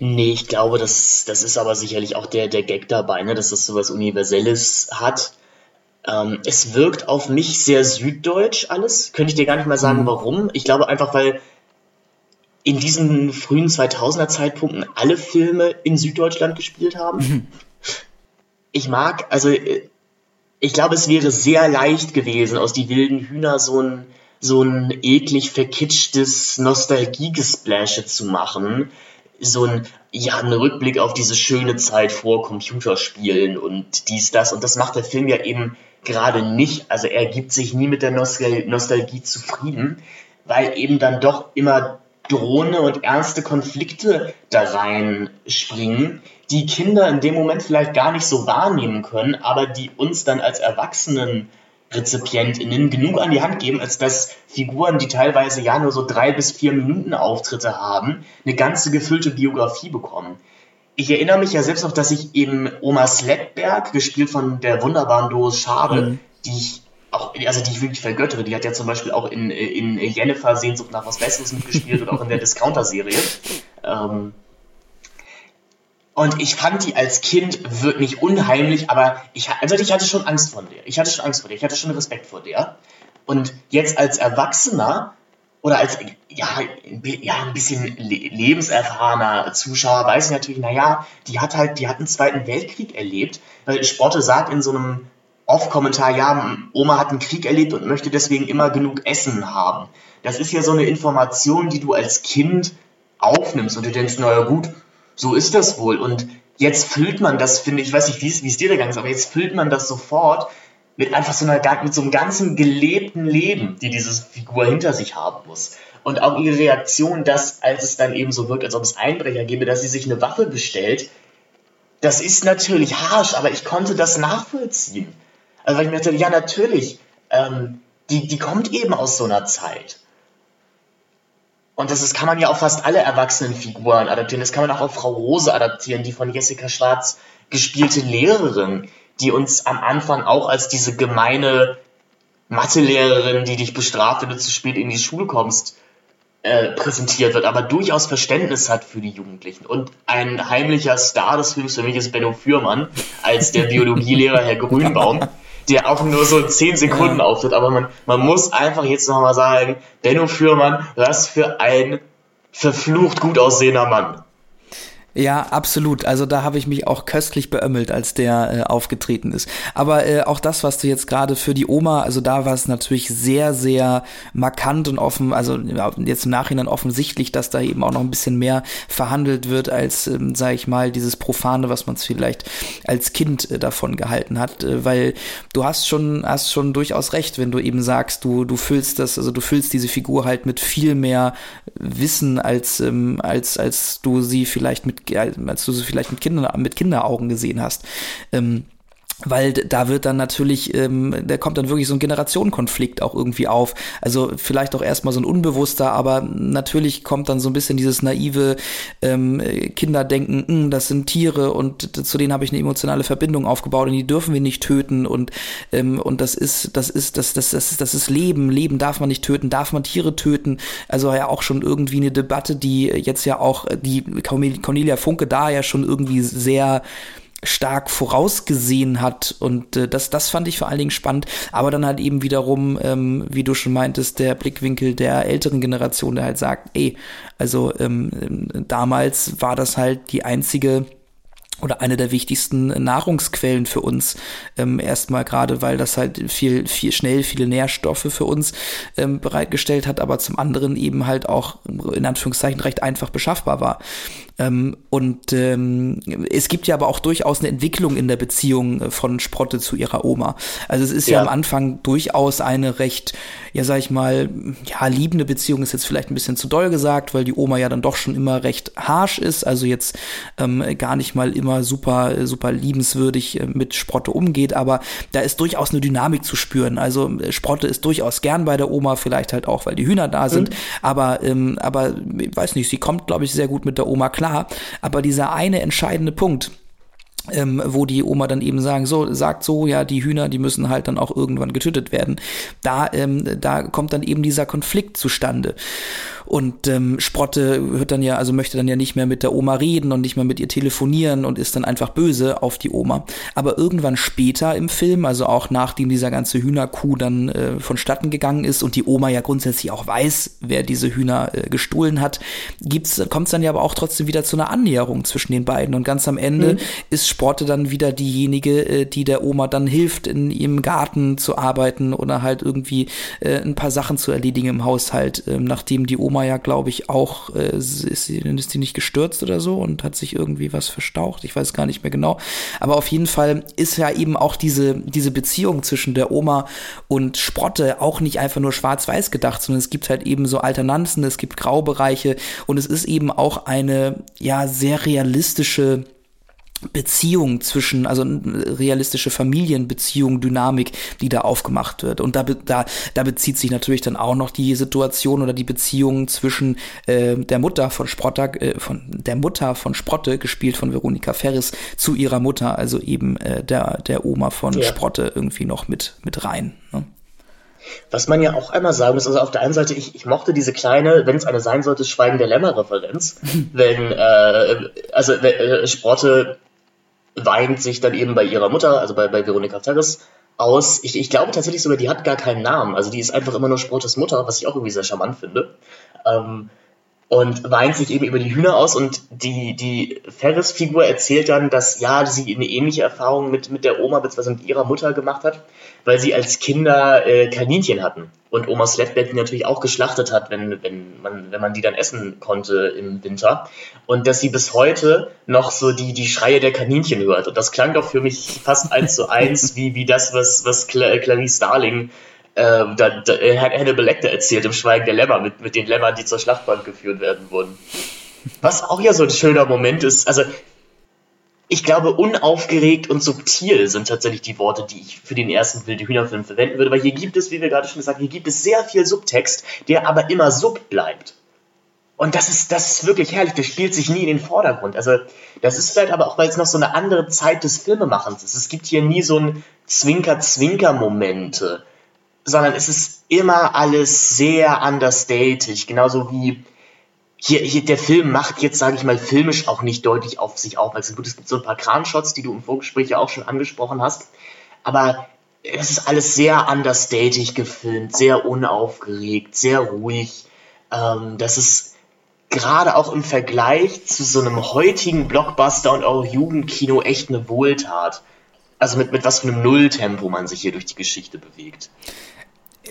Nee, ich glaube, das, das ist aber sicherlich auch der, der Gag dabei, ne, dass das so was Universelles hat. Ähm, es wirkt auf mich sehr süddeutsch alles. Könnte ich dir gar nicht mal sagen, mhm. warum. Ich glaube einfach, weil in diesen frühen 2000er Zeitpunkten alle Filme in Süddeutschland gespielt haben. Mhm. Ich mag, also äh, ich glaube, es wäre sehr leicht gewesen, aus die wilden Hühner so ein, so ein eklig verkitschtes Nostalgie-Gesplashe zu machen. So ein, ja, ein Rückblick auf diese schöne Zeit vor Computerspielen und dies, das. Und das macht der Film ja eben gerade nicht. Also er gibt sich nie mit der Nostal Nostalgie zufrieden, weil eben dann doch immer drohende und ernste Konflikte da reinspringen, die Kinder in dem Moment vielleicht gar nicht so wahrnehmen können, aber die uns dann als Erwachsenen RezipientInnen genug an die Hand geben, als dass Figuren, die teilweise ja nur so drei bis vier Minuten Auftritte haben, eine ganze gefüllte Biografie bekommen. Ich erinnere mich ja selbst noch, dass ich eben Oma Sledberg, gespielt von der wunderbaren Doris Schabe, mhm. die ich auch, also die ich wirklich vergöttere, die hat ja zum Beispiel auch in, in Jennifer Sehnsucht nach was Besseres mitgespielt und auch in der Discounter-Serie. Ähm, und ich fand die als Kind wirklich unheimlich, aber ich, also ich hatte schon Angst vor der. Ich hatte schon Angst vor der, ich hatte schon Respekt vor der. Und jetzt als Erwachsener oder als ja, ja ein bisschen lebenserfahrener Zuschauer weiß ich natürlich, naja, die hat halt, die hat einen Zweiten Weltkrieg erlebt, Sporte sagt in so einem Off-Kommentar, ja, Oma hat einen Krieg erlebt und möchte deswegen immer genug Essen haben. Das ist ja so eine Information, die du als Kind aufnimmst und du denkst, naja gut, so ist das wohl. Und jetzt füllt man das, finde ich, ich weiß nicht, wie es dir da gegangen ist, aber jetzt füllt man das sofort mit einfach so einer, mit so einem ganzen gelebten Leben, die diese Figur hinter sich haben muss. Und auch ihre Reaktion, dass, als es dann eben so wirkt, als ob es Einbrecher gäbe, dass sie sich eine Waffe bestellt, das ist natürlich harsch, aber ich konnte das nachvollziehen. Also weil ich mir dachte, ja natürlich, ähm, die, die kommt eben aus so einer Zeit. Und das ist, kann man ja auf fast alle erwachsenen Figuren adaptieren. Das kann man auch auf Frau Rose adaptieren, die von Jessica Schwarz gespielte Lehrerin, die uns am Anfang auch als diese gemeine Mathelehrerin, die dich bestraft, wenn du zu spät in die Schule kommst, äh, präsentiert wird, aber durchaus Verständnis hat für die Jugendlichen. Und ein heimlicher Star des Films für mich ist Benno Fürmann als der Biologielehrer Herr Grünbaum, der auch nur so zehn Sekunden ja. auftritt. Aber man, man muss einfach jetzt nochmal sagen, Benno Fürmann, was für ein verflucht gut aussehender Mann. Ja, absolut. Also da habe ich mich auch köstlich beömmelt, als der äh, aufgetreten ist. Aber äh, auch das, was du jetzt gerade für die Oma, also da war es natürlich sehr, sehr markant und offen, also jetzt im Nachhinein offensichtlich, dass da eben auch noch ein bisschen mehr verhandelt wird, als, ähm, sage ich mal, dieses Profane, was man vielleicht als Kind äh, davon gehalten hat. Äh, weil du hast schon, hast schon durchaus recht, wenn du eben sagst, du, du füllst das, also du füllst diese Figur halt mit viel mehr Wissen, als, ähm, als, als du sie vielleicht mit als du sie vielleicht mit, Kinder, mit Kinderaugen gesehen hast. Ähm, weil da wird dann natürlich, ähm, da kommt dann wirklich so ein Generationenkonflikt auch irgendwie auf. Also vielleicht auch erstmal so ein unbewusster, aber natürlich kommt dann so ein bisschen dieses naive ähm, Kinderdenken, hm, das sind Tiere und zu denen habe ich eine emotionale Verbindung aufgebaut und die dürfen wir nicht töten und ähm, und das ist das ist das das das das ist Leben, Leben darf man nicht töten, darf man Tiere töten? Also ja auch schon irgendwie eine Debatte, die jetzt ja auch die Cornelia Funke da ja schon irgendwie sehr stark vorausgesehen hat und äh, das, das fand ich vor allen Dingen spannend, aber dann halt eben wiederum, ähm, wie du schon meintest, der Blickwinkel der älteren Generation, der halt sagt, ey, also ähm, damals war das halt die einzige oder eine der wichtigsten Nahrungsquellen für uns. Ähm, erstmal gerade, weil das halt viel, viel schnell viele Nährstoffe für uns ähm, bereitgestellt hat, aber zum anderen eben halt auch in Anführungszeichen recht einfach beschaffbar war. Ähm, und ähm, es gibt ja aber auch durchaus eine Entwicklung in der Beziehung äh, von Sprotte zu ihrer Oma. Also es ist ja, ja am Anfang durchaus eine recht, ja sag ich mal, ja, liebende Beziehung ist jetzt vielleicht ein bisschen zu doll gesagt, weil die Oma ja dann doch schon immer recht harsh ist, also jetzt ähm, gar nicht mal immer super, super liebenswürdig äh, mit Sprotte umgeht, aber da ist durchaus eine Dynamik zu spüren. Also äh, Sprotte ist durchaus gern bei der Oma, vielleicht halt auch, weil die Hühner da sind, mhm. aber, ähm, aber ich weiß nicht, sie kommt, glaube ich, sehr gut mit der Oma klar klar, aber dieser eine entscheidende Punkt, ähm, wo die Oma dann eben sagen, so, sagt so, ja, die Hühner, die müssen halt dann auch irgendwann getötet werden. Da, ähm, da kommt dann eben dieser Konflikt zustande. Und ähm, Sprotte hört dann ja, also möchte dann ja nicht mehr mit der Oma reden und nicht mehr mit ihr telefonieren und ist dann einfach böse auf die Oma. Aber irgendwann später im Film, also auch nachdem dieser ganze Hühnerkuh dann äh, vonstatten gegangen ist und die Oma ja grundsätzlich auch weiß, wer diese Hühner äh, gestohlen hat, kommt es dann ja aber auch trotzdem wieder zu einer Annäherung zwischen den beiden. Und ganz am Ende mhm. ist Sprotte dann wieder diejenige, äh, die der Oma dann hilft, in ihrem Garten zu arbeiten oder halt irgendwie äh, ein paar Sachen zu erledigen im Haushalt, äh, nachdem die Oma ja, glaube ich, auch, äh, ist, sie, ist die nicht gestürzt oder so und hat sich irgendwie was verstaucht. Ich weiß gar nicht mehr genau. Aber auf jeden Fall ist ja eben auch diese, diese Beziehung zwischen der Oma und Sprotte auch nicht einfach nur schwarz-weiß gedacht, sondern es gibt halt eben so Alternanzen, es gibt Graubereiche und es ist eben auch eine, ja, sehr realistische Beziehung zwischen, also realistische Familienbeziehung, Dynamik, die da aufgemacht wird. Und da, da, da bezieht sich natürlich dann auch noch die Situation oder die Beziehung zwischen äh, der Mutter von Sprotter, äh, von der Mutter von Sprotte, gespielt von Veronika Ferris, zu ihrer Mutter, also eben äh, der, der Oma von ja. Sprotte irgendwie noch mit, mit rein. Ne? Was man ja auch einmal sagen muss, also auf der einen Seite, ich, ich mochte diese kleine, wenn es eine sein sollte, Schweigen der Lämmer-Referenz, wenn, äh, also äh, Sprotte weint sich dann eben bei ihrer Mutter, also bei, bei Veronika Ferris, aus. Ich, ich glaube tatsächlich sogar, die hat gar keinen Namen. Also die ist einfach immer nur Sprottes Mutter, was ich auch irgendwie sehr charmant finde. Ähm, und weint sich eben über die Hühner aus und die, die Ferris-Figur erzählt dann, dass ja, sie eine ähnliche Erfahrung mit, mit der Oma bzw. mit ihrer Mutter gemacht hat, weil sie als Kinder äh, Kaninchen hatten und Oma Sledbeck die natürlich auch geschlachtet hat, wenn, wenn, man, wenn man die dann essen konnte im Winter. Und dass sie bis heute noch so die, die Schreie der Kaninchen hört. Und das klang doch für mich fast eins zu eins wie, wie das, was, was Clarice Starling äh, da, da, Hannibal Lecter erzählt im Schweigen der Lämmer mit, mit den Lämmern, die zur Schlachtbank geführt werden wurden. Was auch ja so ein schöner Moment ist. Also ich glaube, unaufgeregt und subtil sind tatsächlich die Worte, die ich für den ersten Wilde Hühnerfilm verwenden würde, weil hier gibt es, wie wir gerade schon gesagt haben, hier gibt es sehr viel Subtext, der aber immer sub bleibt. Und das ist, das ist wirklich herrlich, der spielt sich nie in den Vordergrund. Also, das ist vielleicht aber auch, weil es noch so eine andere Zeit des Filmemachens ist. Es gibt hier nie so ein Zwinker-Zwinker-Momente, sondern es ist immer alles sehr understated, genauso wie hier, hier der Film macht jetzt, sage ich mal, filmisch auch nicht deutlich auf sich aufmerksam. Gut, es gibt so ein paar Kranshots, die du im Vorgespräch ja auch schon angesprochen hast, aber es ist alles sehr understated gefilmt, sehr unaufgeregt, sehr ruhig. Ähm, das ist gerade auch im Vergleich zu so einem heutigen Blockbuster und auch Jugendkino echt eine Wohltat. Also mit, mit was für einem Nulltempo man sich hier durch die Geschichte bewegt.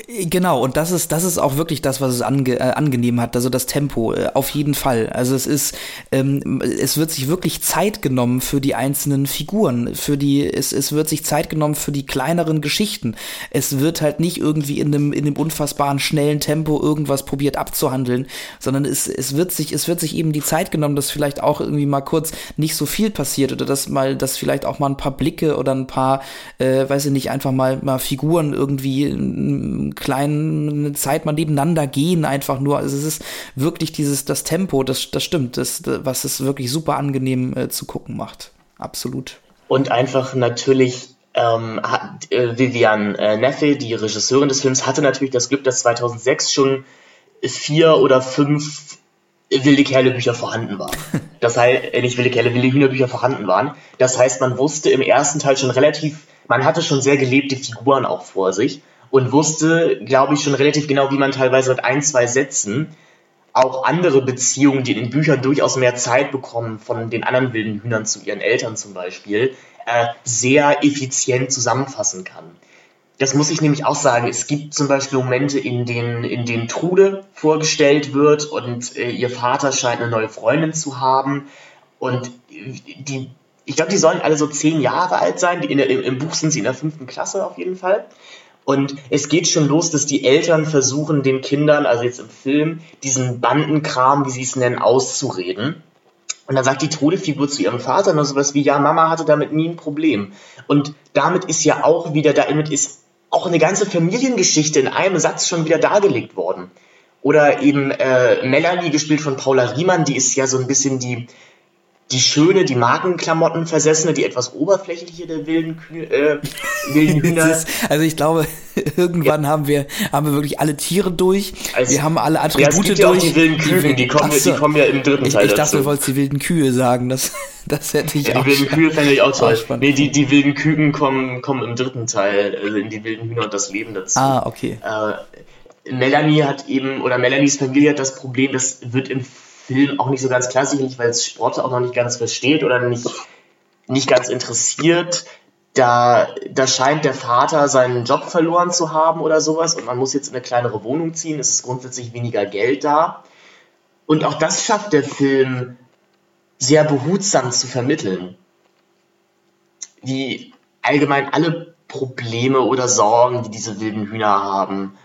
Genau, und das ist, das ist auch wirklich das, was es ange, äh, angenehm hat, also das Tempo, äh, auf jeden Fall. Also es ist, ähm, es wird sich wirklich Zeit genommen für die einzelnen Figuren, für die, es, es wird sich Zeit genommen für die kleineren Geschichten. Es wird halt nicht irgendwie in einem, in einem unfassbaren schnellen Tempo irgendwas probiert abzuhandeln, sondern es, es wird sich, es wird sich eben die Zeit genommen, dass vielleicht auch irgendwie mal kurz nicht so viel passiert oder dass mal, dass vielleicht auch mal ein paar Blicke oder ein paar, äh, weiß ich nicht, einfach mal, mal Figuren irgendwie kleinen Zeit mal nebeneinander gehen, einfach nur. Also es ist wirklich dieses, das Tempo, das, das stimmt, das, was es wirklich super angenehm äh, zu gucken macht. Absolut. Und einfach natürlich ähm, hat, äh, Vivian äh, Neffe, die Regisseurin des Films, hatte natürlich das Glück, dass 2006 schon vier oder fünf wilde Kerle Bücher vorhanden waren. Das heißt, äh, nicht wilde Kerle, wilde Hühnerbücher vorhanden waren. Das heißt, man wusste im ersten Teil schon relativ, man hatte schon sehr gelebte Figuren auch vor sich und wusste, glaube ich, schon relativ genau, wie man teilweise mit ein, zwei Sätzen auch andere Beziehungen, die in den Büchern durchaus mehr Zeit bekommen, von den anderen wilden Hühnern zu ihren Eltern zum Beispiel, äh, sehr effizient zusammenfassen kann. Das muss ich nämlich auch sagen. Es gibt zum Beispiel Momente, in denen, in denen Trude vorgestellt wird und äh, ihr Vater scheint eine neue Freundin zu haben. Und die, ich glaube, die sollen alle so zehn Jahre alt sein. Der, Im Buch sind sie in der fünften Klasse auf jeden Fall. Und es geht schon los, dass die Eltern versuchen, den Kindern, also jetzt im Film, diesen Bandenkram, wie sie es nennen, auszureden. Und dann sagt die Todefigur zu ihrem Vater nur sowas wie, ja, Mama hatte damit nie ein Problem. Und damit ist ja auch wieder, damit ist auch eine ganze Familiengeschichte in einem Satz schon wieder dargelegt worden. Oder eben äh, Melanie, gespielt von Paula Riemann, die ist ja so ein bisschen die, die schöne, die Markenklamotten versessene, die etwas oberflächliche der wilden, Kühe, äh, wilden Hühner. Ist, also ich glaube, irgendwann ja. haben wir haben wir wirklich alle Tiere durch. Also, wir haben alle Attribute ja, es gibt ja durch. Auch die wilden Kühe, die, kommen, so. die kommen ja im dritten ich, Teil Ich dachte, dazu. du wolltest die wilden Kühe sagen. Das, das hätte ich ja, auch Die wilden Kühe fände ich auch toll. Nee, die, die wilden Küken kommen, kommen im dritten Teil, also in die wilden Hühner und das Leben dazu. Ah, okay. Äh, Melanie hat eben, oder Melanies Familie hat das Problem, das wird im Film auch nicht so ganz klar, sicherlich, weil es Sport auch noch nicht ganz versteht oder nicht, nicht ganz interessiert. Da, da scheint der Vater seinen Job verloren zu haben oder sowas und man muss jetzt in eine kleinere Wohnung ziehen. Es ist grundsätzlich weniger Geld da. Und auch das schafft der Film sehr behutsam zu vermitteln. Wie allgemein alle Probleme oder Sorgen, die diese wilden Hühner haben,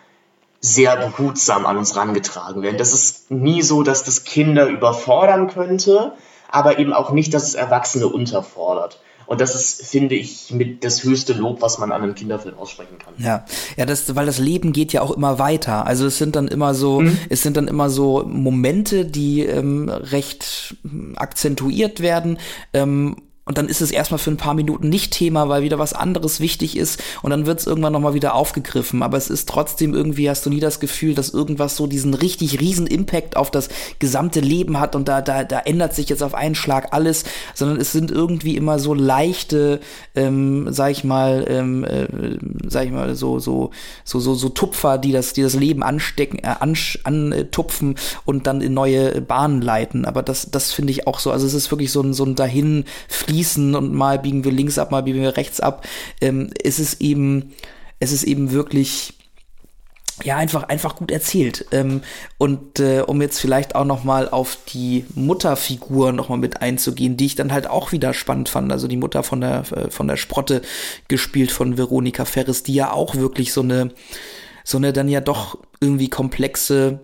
sehr behutsam an uns rangetragen werden. Das ist nie so, dass das Kinder überfordern könnte, aber eben auch nicht, dass es Erwachsene unterfordert. Und das ist, finde ich, mit das höchste Lob, was man an einem Kinderfilm aussprechen kann. Ja, ja, das, weil das Leben geht ja auch immer weiter. Also es sind dann immer so, mhm. es sind dann immer so Momente, die ähm, recht akzentuiert werden. Ähm, und dann ist es erstmal für ein paar Minuten nicht Thema, weil wieder was anderes wichtig ist und dann wird es irgendwann nochmal wieder aufgegriffen. Aber es ist trotzdem irgendwie, hast du nie das Gefühl, dass irgendwas so diesen richtig riesen Impact auf das gesamte Leben hat und da, da, da ändert sich jetzt auf einen Schlag alles, sondern es sind irgendwie immer so leichte, ähm, sag ich mal, ähm, äh, sag ich mal, so, so, so, so, so Tupfer, die das, die das Leben anstecken, äh, antupfen und dann in neue Bahnen leiten. Aber das, das finde ich auch so, also es ist wirklich so ein, so ein dahin fließen und mal biegen wir links ab, mal biegen wir rechts ab. Ähm, es ist eben, es ist eben wirklich ja einfach einfach gut erzählt ähm, und äh, um jetzt vielleicht auch noch mal auf die Mutterfigur noch mal mit einzugehen die ich dann halt auch wieder spannend fand also die Mutter von der äh, von der Sprotte gespielt von Veronika Ferris die ja auch wirklich so eine so eine dann ja doch irgendwie komplexe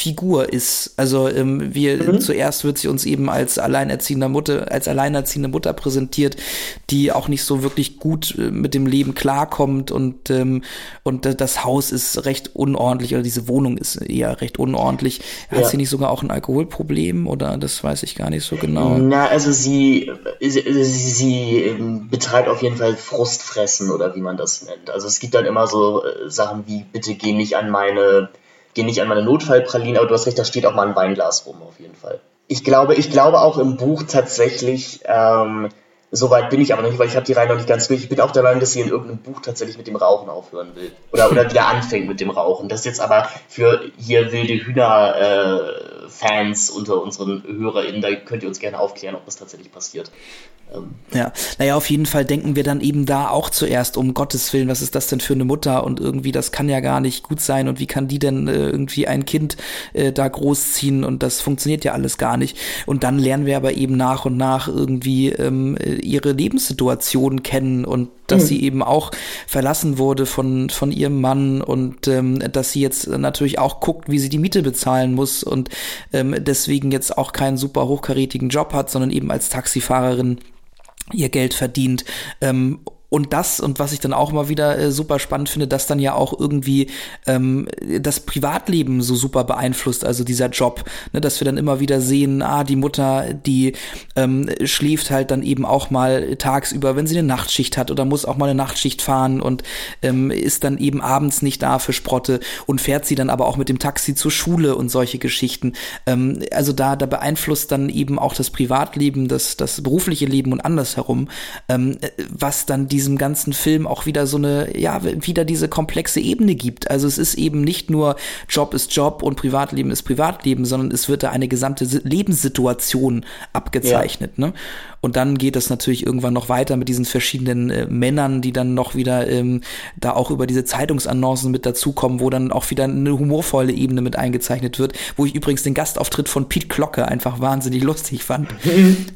Figur ist. Also ähm, wir mhm. zuerst wird sie uns eben als alleinerziehende Mutter, als alleinerziehende Mutter präsentiert, die auch nicht so wirklich gut äh, mit dem Leben klarkommt und ähm, und das Haus ist recht unordentlich oder diese Wohnung ist eher recht unordentlich. Hat ja. sie nicht sogar auch ein Alkoholproblem oder das weiß ich gar nicht so genau. Na, also sie sie, sie ähm, betreibt auf jeden Fall Frustfressen oder wie man das nennt. Also es gibt dann immer so äh, Sachen wie bitte geh nicht an meine geh nicht an meine Notfallpralinen, aber du hast recht, da steht auch mal ein Weinglas rum auf jeden Fall. Ich glaube, ich glaube auch im Buch tatsächlich, ähm, Soweit bin ich aber noch nicht, weil ich habe die Reihe noch nicht ganz durch. Ich bin auch der Meinung, dass sie in irgendeinem Buch tatsächlich mit dem Rauchen aufhören will. Oder, oder wieder anfängt mit dem Rauchen. Das ist jetzt aber für hier wilde Hühner-Fans äh, unter unseren HörerInnen, da könnt ihr uns gerne aufklären, ob das tatsächlich passiert. Ja, naja, auf jeden Fall denken wir dann eben da auch zuerst, um Gottes Willen, was ist das denn für eine Mutter? Und irgendwie, das kann ja gar nicht gut sein. Und wie kann die denn äh, irgendwie ein Kind äh, da großziehen? Und das funktioniert ja alles gar nicht. Und dann lernen wir aber eben nach und nach irgendwie ähm, ihre Lebenssituation kennen. Und dass mhm. sie eben auch verlassen wurde von, von ihrem Mann. Und ähm, dass sie jetzt natürlich auch guckt, wie sie die Miete bezahlen muss. Und ähm, deswegen jetzt auch keinen super hochkarätigen Job hat, sondern eben als Taxifahrerin ihr Geld verdient. Ähm, und das, und was ich dann auch immer wieder äh, super spannend finde, dass dann ja auch irgendwie ähm, das Privatleben so super beeinflusst, also dieser Job, ne, dass wir dann immer wieder sehen, ah, die Mutter, die ähm, schläft halt dann eben auch mal tagsüber, wenn sie eine Nachtschicht hat oder muss auch mal eine Nachtschicht fahren und ähm, ist dann eben abends nicht da für Sprotte und fährt sie dann aber auch mit dem Taxi zur Schule und solche Geschichten. Ähm, also da, da beeinflusst dann eben auch das Privatleben, das, das berufliche Leben und andersherum, ähm, was dann die diesem ganzen Film auch wieder so eine, ja, wieder diese komplexe Ebene gibt. Also es ist eben nicht nur Job ist Job und Privatleben ist Privatleben, sondern es wird da eine gesamte Lebenssituation abgezeichnet. Ja. Ne? Und dann geht es natürlich irgendwann noch weiter mit diesen verschiedenen äh, Männern, die dann noch wieder ähm, da auch über diese Zeitungsannoncen mit dazukommen, wo dann auch wieder eine humorvolle Ebene mit eingezeichnet wird, wo ich übrigens den Gastauftritt von Pete Glocke einfach wahnsinnig lustig fand.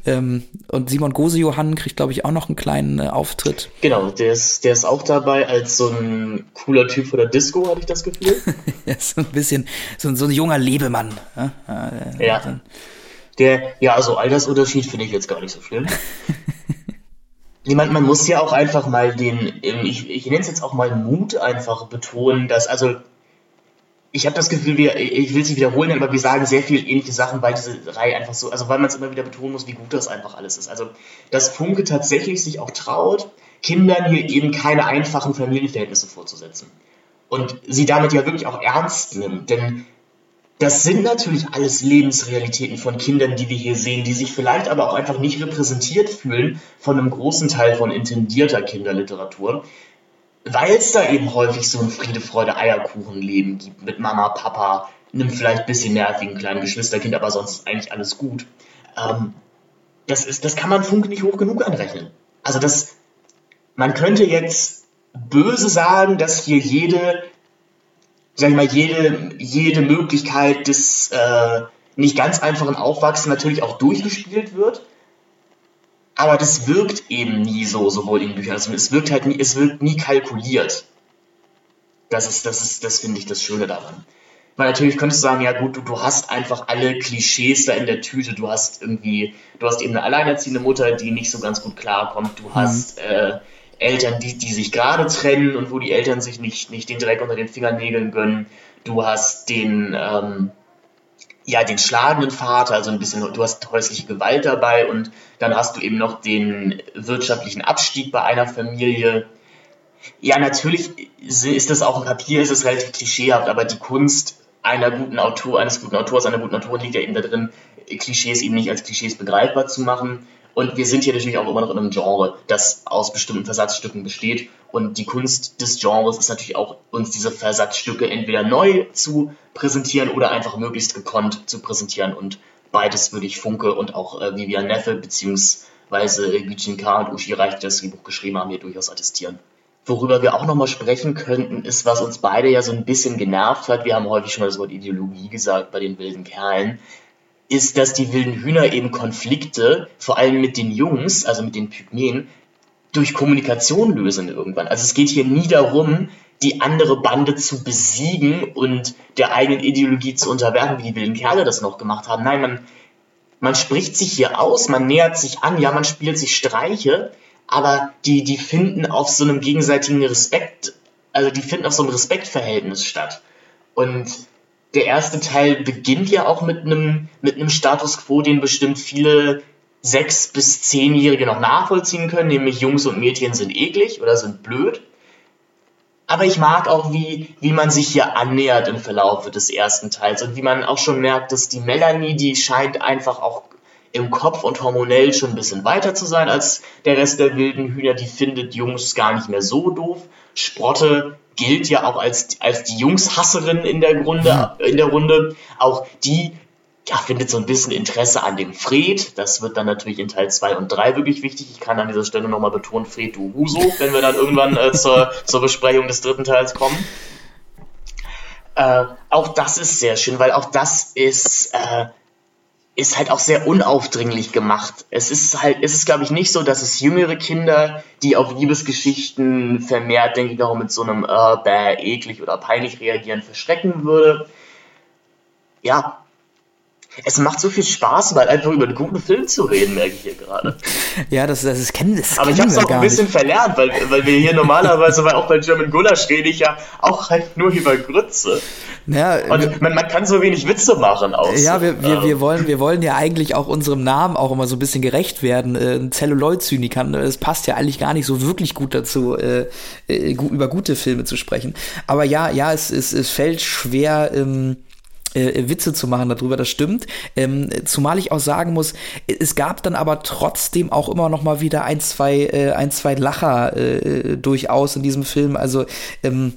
ähm, und Simon Gose-Johann kriegt, glaube ich, auch noch einen kleinen äh, Auftritt. Genau, der ist, der ist auch dabei als so ein cooler Typ von der Disco, hatte ich das Gefühl. ja, so ein bisschen, so, so ein junger Lebemann. Ja. ja. Der, ja, also Altersunterschied finde ich jetzt gar nicht so schlimm. Jemand, man muss ja auch einfach mal den, ich, ich nenne es jetzt auch mal Mut einfach betonen, dass, also, ich habe das Gefühl, wir, ich will es nicht wiederholen, aber wir sagen sehr viel ähnliche Sachen, weil diese Reihe einfach so, also weil man es immer wieder betonen muss, wie gut das einfach alles ist. Also, dass Funke tatsächlich sich auch traut, Kindern hier eben keine einfachen Familienverhältnisse vorzusetzen. Und sie damit ja wirklich auch ernst nimmt, denn das sind natürlich alles Lebensrealitäten von Kindern, die wir hier sehen, die sich vielleicht aber auch einfach nicht repräsentiert fühlen von einem großen Teil von intendierter Kinderliteratur, weil es da eben häufig so ein Friede, Freude, Eierkuchenleben gibt mit Mama, Papa, einem vielleicht bisschen nervigen kleinen Geschwisterkind, aber sonst ist eigentlich alles gut. Ähm, das, ist, das kann man Funk nicht hoch genug anrechnen. Also das, man könnte jetzt böse sagen, dass hier jede sag ich mal, jede, jede Möglichkeit des äh, nicht ganz einfachen Aufwachsen natürlich auch durchgespielt wird. Aber das wirkt eben nie so, sowohl in Büchern. Also es wirkt halt nie, es wirkt nie kalkuliert. Das ist, das ist, das finde ich das Schöne daran. Weil natürlich könntest du sagen, ja gut, du, du hast einfach alle Klischees da in der Tüte. Du hast irgendwie, du hast eben eine alleinerziehende Mutter, die nicht so ganz gut klarkommt. Du mhm. hast äh, Eltern, die, die sich gerade trennen und wo die Eltern sich nicht, nicht den Dreck unter den Fingernägeln gönnen. Du hast den, ähm, ja, den schlagenden Vater, also ein bisschen, du hast häusliche Gewalt dabei und dann hast du eben noch den wirtschaftlichen Abstieg bei einer Familie. Ja, natürlich ist das auch ein Papier, ist es relativ klischeehaft, aber die Kunst einer guten Autor, eines guten Autors, einer guten Autorin liegt ja eben da drin, Klischees eben nicht als Klischees begreifbar zu machen und wir sind hier natürlich auch immer noch in einem Genre, das aus bestimmten Versatzstücken besteht. Und die Kunst des Genres ist natürlich auch, uns diese Versatzstücke entweder neu zu präsentieren oder einfach möglichst gekonnt zu präsentieren. Und beides würde ich Funke und auch äh, Vivian Neffe beziehungsweise Eugene K. und Uschi Reich, die das Buch geschrieben haben, hier durchaus attestieren. Worüber wir auch nochmal sprechen könnten, ist, was uns beide ja so ein bisschen genervt hat. Wir haben häufig schon mal das Wort Ideologie gesagt bei den wilden Kerlen ist, dass die wilden Hühner eben Konflikte, vor allem mit den Jungs, also mit den Pygmäen, durch Kommunikation lösen irgendwann. Also es geht hier nie darum, die andere Bande zu besiegen und der eigenen Ideologie zu unterwerfen, wie die wilden Kerle das noch gemacht haben. Nein, man, man spricht sich hier aus, man nähert sich an, ja, man spielt sich Streiche, aber die, die finden auf so einem gegenseitigen Respekt, also die finden auf so einem Respektverhältnis statt. Und der erste Teil beginnt ja auch mit einem, mit Status quo, den bestimmt viele sechs- bis zehnjährige noch nachvollziehen können, nämlich Jungs und Mädchen sind eklig oder sind blöd. Aber ich mag auch, wie, wie man sich hier annähert im Verlauf des ersten Teils und wie man auch schon merkt, dass die Melanie, die scheint einfach auch im Kopf und hormonell schon ein bisschen weiter zu sein als der Rest der wilden Hühner. Die findet Jungs gar nicht mehr so doof. Sprotte gilt ja auch als, als die Jungshasserin in der, Grunde, in der Runde. Auch die ja, findet so ein bisschen Interesse an dem Fred. Das wird dann natürlich in Teil 2 und 3 wirklich wichtig. Ich kann an dieser Stelle nochmal betonen, Fred, du Huso, wenn wir dann irgendwann äh, zur, zur Besprechung des dritten Teils kommen. Äh, auch das ist sehr schön, weil auch das ist, äh, ist halt auch sehr unaufdringlich gemacht. Es ist halt, es ist glaube ich nicht so, dass es jüngere Kinder, die auf Liebesgeschichten vermehrt, denke ich, noch mit so einem äh, bäh, eklig oder peinlich reagieren, verschrecken würde. Ja, es macht so viel Spaß, mal einfach über einen guten Film zu reden, merke ich hier gerade. Ja, das, das ist kennen das Aber ich habe es auch ein bisschen nicht. verlernt, weil, weil wir hier normalerweise, weil auch bei German Gulasch rede ich ja auch halt nur über Grütze. Ja, und man, man kann so wenig Witze machen aus. Ja, wir, wir, wir, wollen, wir wollen ja eigentlich auch unserem Namen auch immer so ein bisschen gerecht werden. Äh, Celluloid-Zyniker, das passt ja eigentlich gar nicht so wirklich gut dazu, äh, äh, über gute Filme zu sprechen. Aber ja, ja, es, es, es fällt schwer, ähm, äh, Witze zu machen darüber, das stimmt. Ähm, zumal ich auch sagen muss, es gab dann aber trotzdem auch immer noch mal wieder ein, zwei, äh, ein, zwei Lacher äh, durchaus in diesem Film. Also ähm,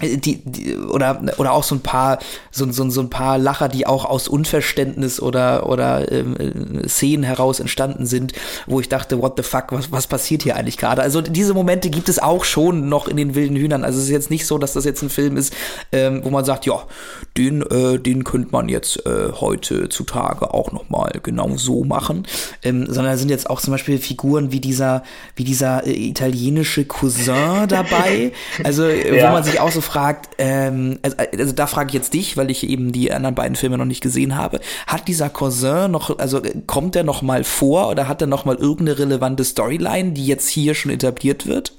die, die, oder oder auch so ein paar so, so, so ein paar Lacher, die auch aus Unverständnis oder oder ähm, Szenen heraus entstanden sind, wo ich dachte, what the fuck, was, was passiert hier eigentlich gerade? Also diese Momente gibt es auch schon noch in den wilden Hühnern. Also es ist jetzt nicht so, dass das jetzt ein Film ist, ähm, wo man sagt, ja, den äh, den könnte man jetzt äh, heute zutage auch noch mal genau so machen, ähm, sondern da sind jetzt auch zum Beispiel Figuren wie dieser wie dieser äh, italienische Cousin dabei, also äh, ja. wo man sich auch so fragt, ähm, also, also da frage ich jetzt dich, weil ich eben die anderen beiden Filme noch nicht gesehen habe. Hat dieser Cousin noch, also kommt der noch mal vor oder hat er noch mal irgendeine relevante Storyline, die jetzt hier schon etabliert wird?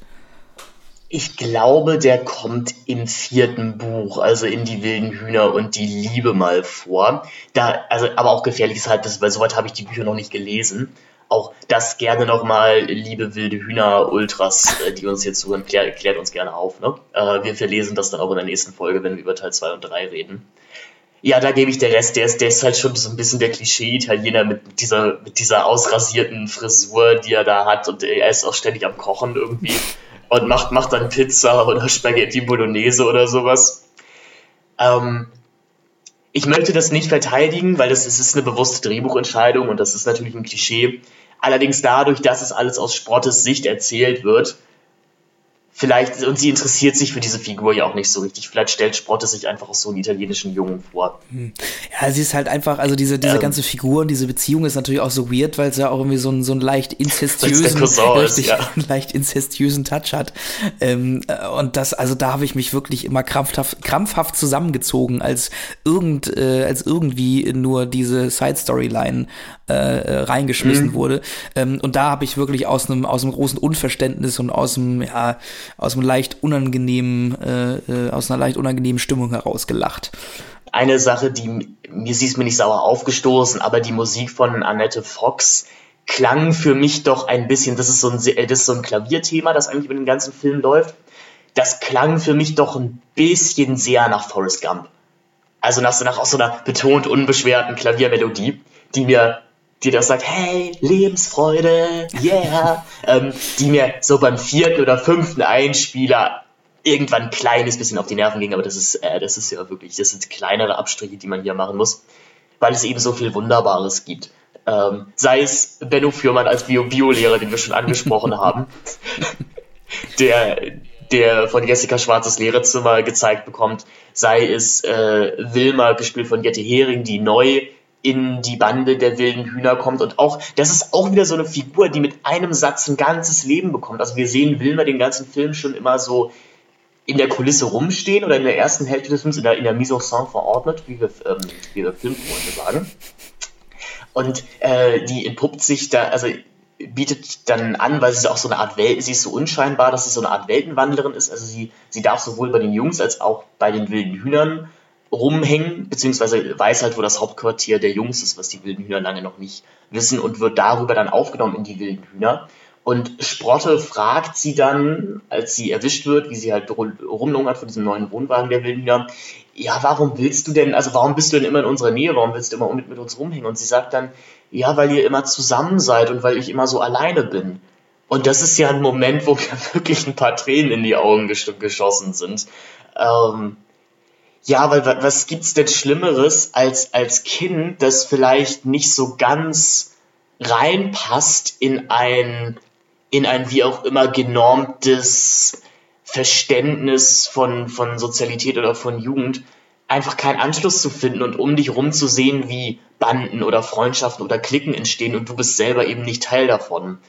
Ich glaube, der kommt im vierten Buch, also in die wilden Hühner und die Liebe mal vor. Da, also, aber auch gefährliches Halbwissen, weil soweit habe ich die Bücher noch nicht gelesen auch das gerne nochmal, liebe wilde Hühner-Ultras, äh, die uns jetzt zuhören, klär, klärt uns gerne auf. Ne? Äh, wir verlesen das dann auch in der nächsten Folge, wenn wir über Teil 2 und 3 reden. Ja, da gebe ich der Rest, der ist, der ist halt schon so ein bisschen der Klischee-Italiener mit dieser, mit dieser ausrasierten Frisur, die er da hat und er ist auch ständig am Kochen irgendwie und macht, macht dann Pizza oder Spaghetti Bolognese oder sowas. Ähm, ich möchte das nicht verteidigen, weil das, ist eine bewusste Drehbuchentscheidung und das ist natürlich ein Klischee. Allerdings dadurch, dass es alles aus Sprottes Sicht erzählt wird, vielleicht, und sie interessiert sich für diese Figur ja auch nicht so richtig. Vielleicht stellt Sprotte sich einfach aus so einen italienischen Jungen vor. Hm. Ja, sie ist halt einfach, also diese, diese ähm, ganze Figur und diese Beziehung ist natürlich auch so weird, weil es ja auch irgendwie so einen, so einen leicht inzestiösen, richtig, ja. leicht inzestiösen Touch hat. Ähm, äh, und das, also da habe ich mich wirklich immer krampfhaft, krampfhaft zusammengezogen, als irgend, äh, als irgendwie nur diese Side-Storyline äh, äh, reingeschmissen mhm. wurde. Ähm, und da habe ich wirklich aus einem aus einem großen Unverständnis und aus einem ja aus einem leicht unangenehmen äh, äh, aus einer leicht unangenehmen Stimmung heraus gelacht. Eine Sache, die mir sie ist mir nicht sauer aufgestoßen, aber die Musik von Annette Fox klang für mich doch ein bisschen. Das ist so ein das ist so ein Klavierthema, das eigentlich über den ganzen Film läuft. Das klang für mich doch ein bisschen sehr nach Forrest Gump. Also nach, nach auch so einer betont unbeschwerten Klaviermelodie, die mir die das sagt, hey, Lebensfreude, yeah, ähm, die mir so beim vierten oder fünften Einspieler irgendwann ein kleines bisschen auf die Nerven ging, aber das ist, äh, das ist ja wirklich, das sind kleinere Abstriche, die man hier machen muss, weil es eben so viel Wunderbares gibt. Ähm, sei es Benno Fürmann als Bio-Bio-Lehrer, den wir schon angesprochen haben, der, der von Jessica Schwarzes Lehrerzimmer gezeigt bekommt, sei es äh, Wilma, gespielt von Jette Hering, die neu in die Bande der wilden Hühner kommt und auch, das ist auch wieder so eine Figur, die mit einem Satz ein ganzes Leben bekommt. Also wir sehen Wilma den ganzen Film schon immer so in der Kulisse rumstehen oder in der ersten Hälfte des Films in der, in der Mise en scène verordnet, wie wir, ähm, wie wir Filmfreunde sagen. Und äh, die entpuppt sich da, also bietet dann an, weil sie ist auch so eine Art Welt, sie ist so unscheinbar, dass sie so eine Art Weltenwandlerin ist. Also sie, sie darf sowohl bei den Jungs als auch bei den wilden Hühnern rumhängen, beziehungsweise weiß halt, wo das Hauptquartier der Jungs ist, was die wilden Hühner lange noch nicht wissen und wird darüber dann aufgenommen in die wilden Hühner. Und Sprotte fragt sie dann, als sie erwischt wird, wie sie halt rumlungert von diesem neuen Wohnwagen der wilden Hühner, ja, warum willst du denn, also warum bist du denn immer in unserer Nähe, warum willst du immer mit, mit uns rumhängen? Und sie sagt dann, ja, weil ihr immer zusammen seid und weil ich immer so alleine bin. Und das ist ja ein Moment, wo mir wirklich ein paar Tränen in die Augen geschossen sind. Ähm, ja, weil was gibt's denn Schlimmeres als als Kind, das vielleicht nicht so ganz reinpasst in ein in ein wie auch immer genormtes Verständnis von von Sozialität oder von Jugend einfach keinen Anschluss zu finden und um dich rum zu sehen, wie Banden oder Freundschaften oder Klicken entstehen und du bist selber eben nicht Teil davon.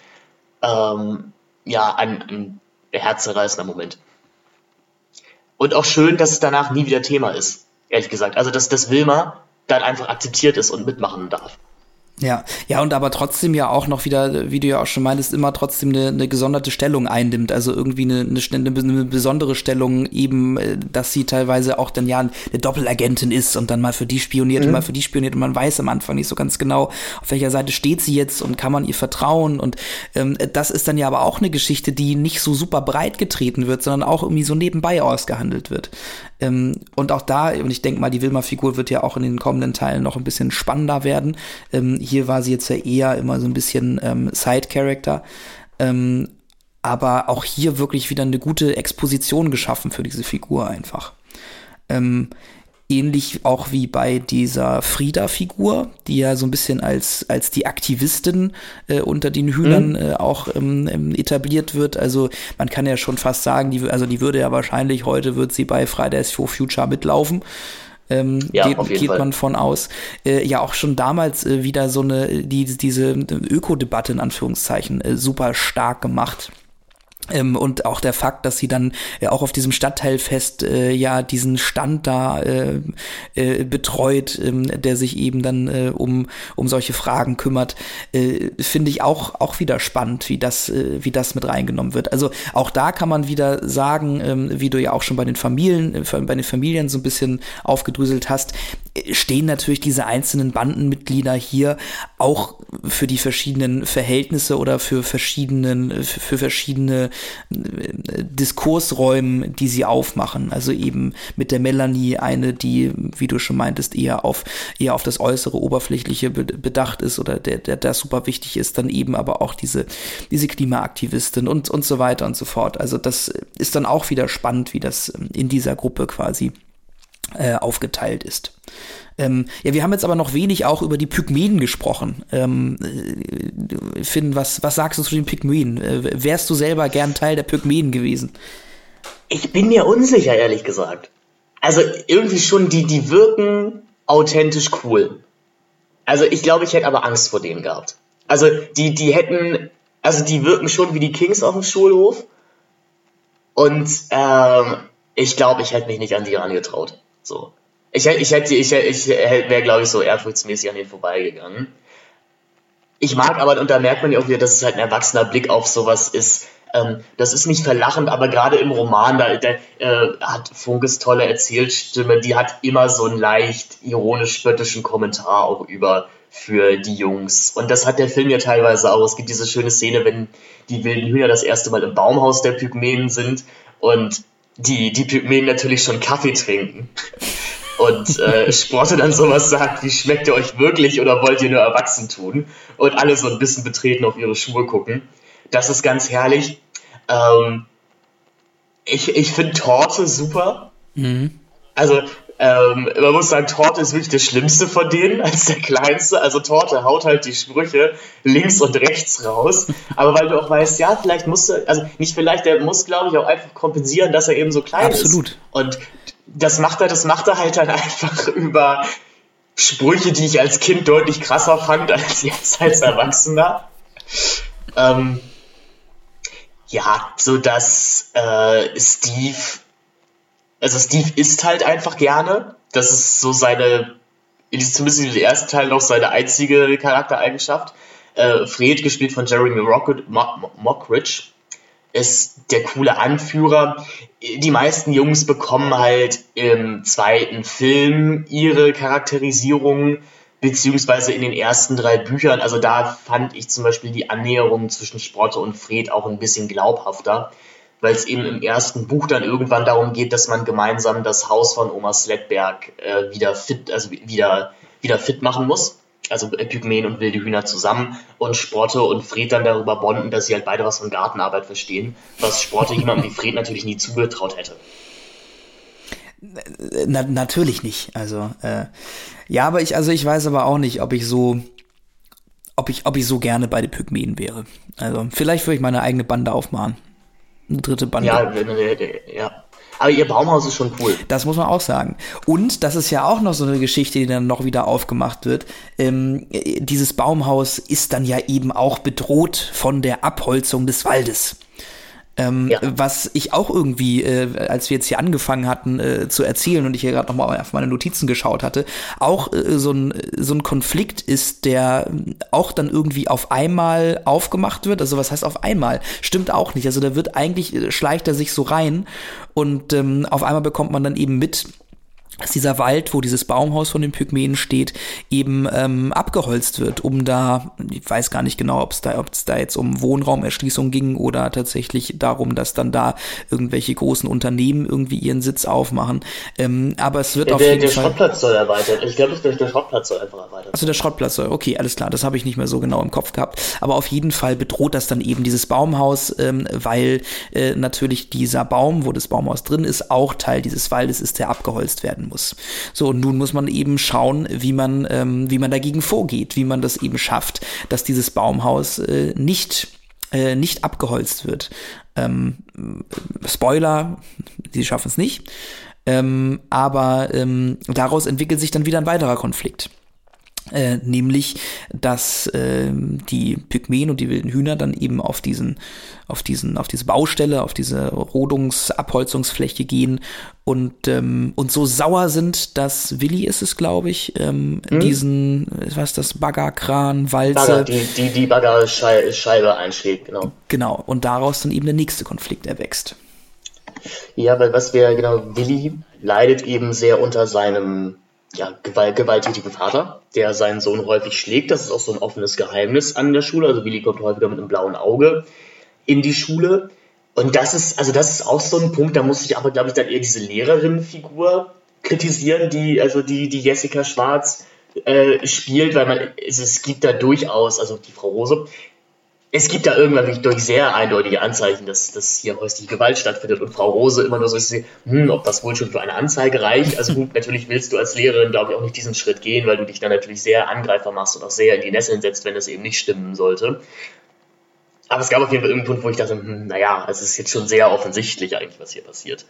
Ähm, ja, ein, ein herzzerreißender Moment. Und auch schön, dass es danach nie wieder Thema ist, ehrlich gesagt. Also, dass das Wilma dann einfach akzeptiert ist und mitmachen darf. Ja, ja, und aber trotzdem ja auch noch wieder, wie du ja auch schon meintest, immer trotzdem eine, eine gesonderte Stellung einnimmt. Also irgendwie eine, eine, eine besondere Stellung, eben, äh, dass sie teilweise auch dann ja eine Doppelagentin ist und dann mal für die spioniert mhm. und mal für die spioniert und man weiß am Anfang nicht so ganz genau, auf welcher Seite steht sie jetzt und kann man ihr vertrauen. Und ähm, das ist dann ja aber auch eine Geschichte, die nicht so super breit getreten wird, sondern auch irgendwie so nebenbei ausgehandelt wird. Ähm, und auch da, und ich denke mal, die Wilma-Figur wird ja auch in den kommenden Teilen noch ein bisschen spannender werden. Ähm, hier war sie jetzt ja eher immer so ein bisschen ähm, Side-Character. Ähm, aber auch hier wirklich wieder eine gute Exposition geschaffen für diese Figur einfach. Ähnlich auch wie bei dieser Frieda-Figur, die ja so ein bisschen als, als die Aktivistin äh, unter den Hühnern mhm. äh, auch ähm, ähm, etabliert wird. Also man kann ja schon fast sagen, die, also die würde ja wahrscheinlich heute wird sie bei Fridays for Future mitlaufen. Ähm, ja, geht, geht man von aus. Äh, ja, auch schon damals äh, wieder so eine, die, diese Ökodebatte in Anführungszeichen äh, super stark gemacht. Ähm, und auch der Fakt, dass sie dann äh, auch auf diesem Stadtteilfest äh, ja diesen Stand da äh, äh, betreut, ähm, der sich eben dann äh, um, um solche Fragen kümmert, äh, finde ich auch, auch wieder spannend, wie das, wie das mit reingenommen wird. Also auch da kann man wieder sagen, ähm, wie du ja auch schon bei den Familien, bei den Familien so ein bisschen aufgedröselt hast, stehen natürlich diese einzelnen Bandenmitglieder hier auch für die verschiedenen Verhältnisse oder für verschiedenen, für verschiedene äh, Diskursräumen, die sie aufmachen. Also eben mit der Melanie eine, die, wie du schon meintest, eher auf, eher auf das äußere, oberflächliche bedacht ist oder der, der, der super wichtig ist, dann eben aber auch diese, diese Klimaaktivistin und, und so weiter und so fort. Also das ist dann auch wieder spannend, wie das in dieser Gruppe quasi äh, aufgeteilt ist. Ähm, ja, wir haben jetzt aber noch wenig auch über die Pygmäen gesprochen. Ähm, äh, Finn, was, was sagst du zu den Pygmäen? Äh, wärst du selber gern Teil der Pygmäen gewesen? Ich bin mir unsicher, ehrlich gesagt. Also irgendwie schon, die, die wirken authentisch cool. Also ich glaube, ich hätte aber Angst vor denen gehabt. Also die, die hätten, also die wirken schon wie die Kings auf dem Schulhof. Und ähm, ich glaube, ich hätte mich nicht an die herangetraut. So. Ich, ich hätte, ich, ich wäre, glaube ich, so ehrfurchtsmäßig an denen vorbeigegangen. Ich mag aber, und da merkt man ja auch wieder, dass es halt ein erwachsener Blick auf sowas ist. Ähm, das ist nicht verlachend, aber gerade im Roman, da, da äh, hat Funkes tolle Erzählstimme, die hat immer so einen leicht ironisch-spöttischen Kommentar auch über für die Jungs. Und das hat der Film ja teilweise auch. Es gibt diese schöne Szene, wenn die wilden Hühner das erste Mal im Baumhaus der Pygmäen sind und die, die Pygmäen natürlich schon Kaffee trinken. Und äh, Sporte dann sowas sagt, wie schmeckt ihr euch wirklich oder wollt ihr nur erwachsen tun? Und alle so ein bisschen betreten auf ihre Schuhe gucken. Das ist ganz herrlich. Ähm, ich ich finde Torte super. Mhm. Also ähm, man muss sagen, Torte ist wirklich das Schlimmste von denen als der Kleinste. Also Torte haut halt die Sprüche links und rechts raus. Aber weil du auch weißt, ja, vielleicht musst du, also nicht vielleicht, der muss, glaube ich, auch einfach kompensieren, dass er eben so klein Absolut. ist. Und das macht er, das macht er halt dann einfach über Sprüche, die ich als Kind deutlich krasser fand als jetzt als Erwachsener. Ähm, ja, so dass äh, Steve also Steve isst halt einfach gerne. Das ist so seine, zumindest in dem ersten Teil noch seine einzige Charaktereigenschaft. Äh, Fred, gespielt von Jeremy Rocket, Mockridge, ist der coole Anführer. Die meisten Jungs bekommen halt im zweiten Film ihre Charakterisierung, beziehungsweise in den ersten drei Büchern. Also da fand ich zum Beispiel die Annäherung zwischen Sprotte und Fred auch ein bisschen glaubhafter weil es eben im ersten Buch dann irgendwann darum geht, dass man gemeinsam das Haus von Oma Sledberg äh, wieder fit, also wieder, wieder fit machen muss. Also Pygmäen und wilde Hühner zusammen und Sporte und Fred dann darüber bonden, dass sie halt beide was von Gartenarbeit verstehen, was Sporte jemandem wie Fred natürlich nie zugetraut hätte. Na, natürlich nicht. Also äh, ja, aber ich also ich weiß aber auch nicht, ob ich so ob ich ob ich so gerne bei den Pygmäen wäre. Also vielleicht würde ich meine eigene Bande aufmachen eine dritte Bande. Ja, ja. Aber ihr Baumhaus ist schon cool. Das muss man auch sagen. Und das ist ja auch noch so eine Geschichte, die dann noch wieder aufgemacht wird. Ähm, dieses Baumhaus ist dann ja eben auch bedroht von der Abholzung des Waldes. Ähm, ja. Was ich auch irgendwie, äh, als wir jetzt hier angefangen hatten äh, zu erzählen und ich hier gerade nochmal auf meine Notizen geschaut hatte, auch äh, so, ein, so ein Konflikt ist, der auch dann irgendwie auf einmal aufgemacht wird. Also was heißt auf einmal? Stimmt auch nicht. Also da wird eigentlich, äh, schleicht er sich so rein und ähm, auf einmal bekommt man dann eben mit, dass dieser Wald, wo dieses Baumhaus von den Pygmäen steht, eben ähm, abgeholzt wird, um da, ich weiß gar nicht genau, ob es da, da jetzt um Wohnraumerschließung ging oder tatsächlich darum, dass dann da irgendwelche großen Unternehmen irgendwie ihren Sitz aufmachen. Ähm, aber es wird ja, auf jeden der Fall. Der Schrottplatz soll erweitert. Ich glaube, der, der Schrottplatz soll einfach erweitert. Also der Schrottplatz soll, okay, alles klar, das habe ich nicht mehr so genau im Kopf gehabt. Aber auf jeden Fall bedroht das dann eben dieses Baumhaus, ähm, weil äh, natürlich dieser Baum, wo das Baumhaus drin ist, auch Teil dieses Waldes ist, der abgeholzt werden muss. So, und nun muss man eben schauen, wie man, ähm, wie man dagegen vorgeht, wie man das eben schafft, dass dieses Baumhaus äh, nicht äh, nicht abgeholzt wird. Ähm, Spoiler, sie schaffen es nicht. Ähm, aber ähm, daraus entwickelt sich dann wieder ein weiterer Konflikt. Äh, nämlich, dass äh, die Pygmäen und die wilden Hühner dann eben auf diesen, auf diesen, auf diese Baustelle, auf diese Rodungsabholzungsfläche gehen und ähm, und so sauer sind, dass Willi ist es, glaube ich, ähm, hm? diesen, was ist das, Baggerkran, Walze, Bagger, die die die Baggerscheibe einschlägt, genau. Genau. Und daraus dann eben der nächste Konflikt erwächst. Ja, weil was wir genau, Willi leidet eben sehr unter seinem ja, gewalt, gewalttätigen Vater, der seinen Sohn häufig schlägt. Das ist auch so ein offenes Geheimnis an der Schule. Also Willi kommt häufiger mit einem blauen Auge in die Schule. Und das ist, also das ist auch so ein Punkt, da muss ich aber, glaube ich, dann eher diese Lehrerin-Figur kritisieren, die, also die, die Jessica Schwarz äh, spielt, weil man, es, es gibt da durchaus, also die Frau Rose, es gibt da irgendwann wirklich durch sehr eindeutige Anzeichen, dass, dass hier häusliche Gewalt stattfindet und Frau Rose immer nur so ist, hm, ob das wohl schon für eine Anzeige reicht. Also gut, natürlich willst du als Lehrerin, glaube ich, auch nicht diesen Schritt gehen, weil du dich dann natürlich sehr Angreifer machst und auch sehr in die Nesseln setzt, wenn das eben nicht stimmen sollte. Aber es gab auf jeden Fall irgendeinen Punkt, wo ich dachte, hm, naja, es ist jetzt schon sehr offensichtlich eigentlich, was hier passiert.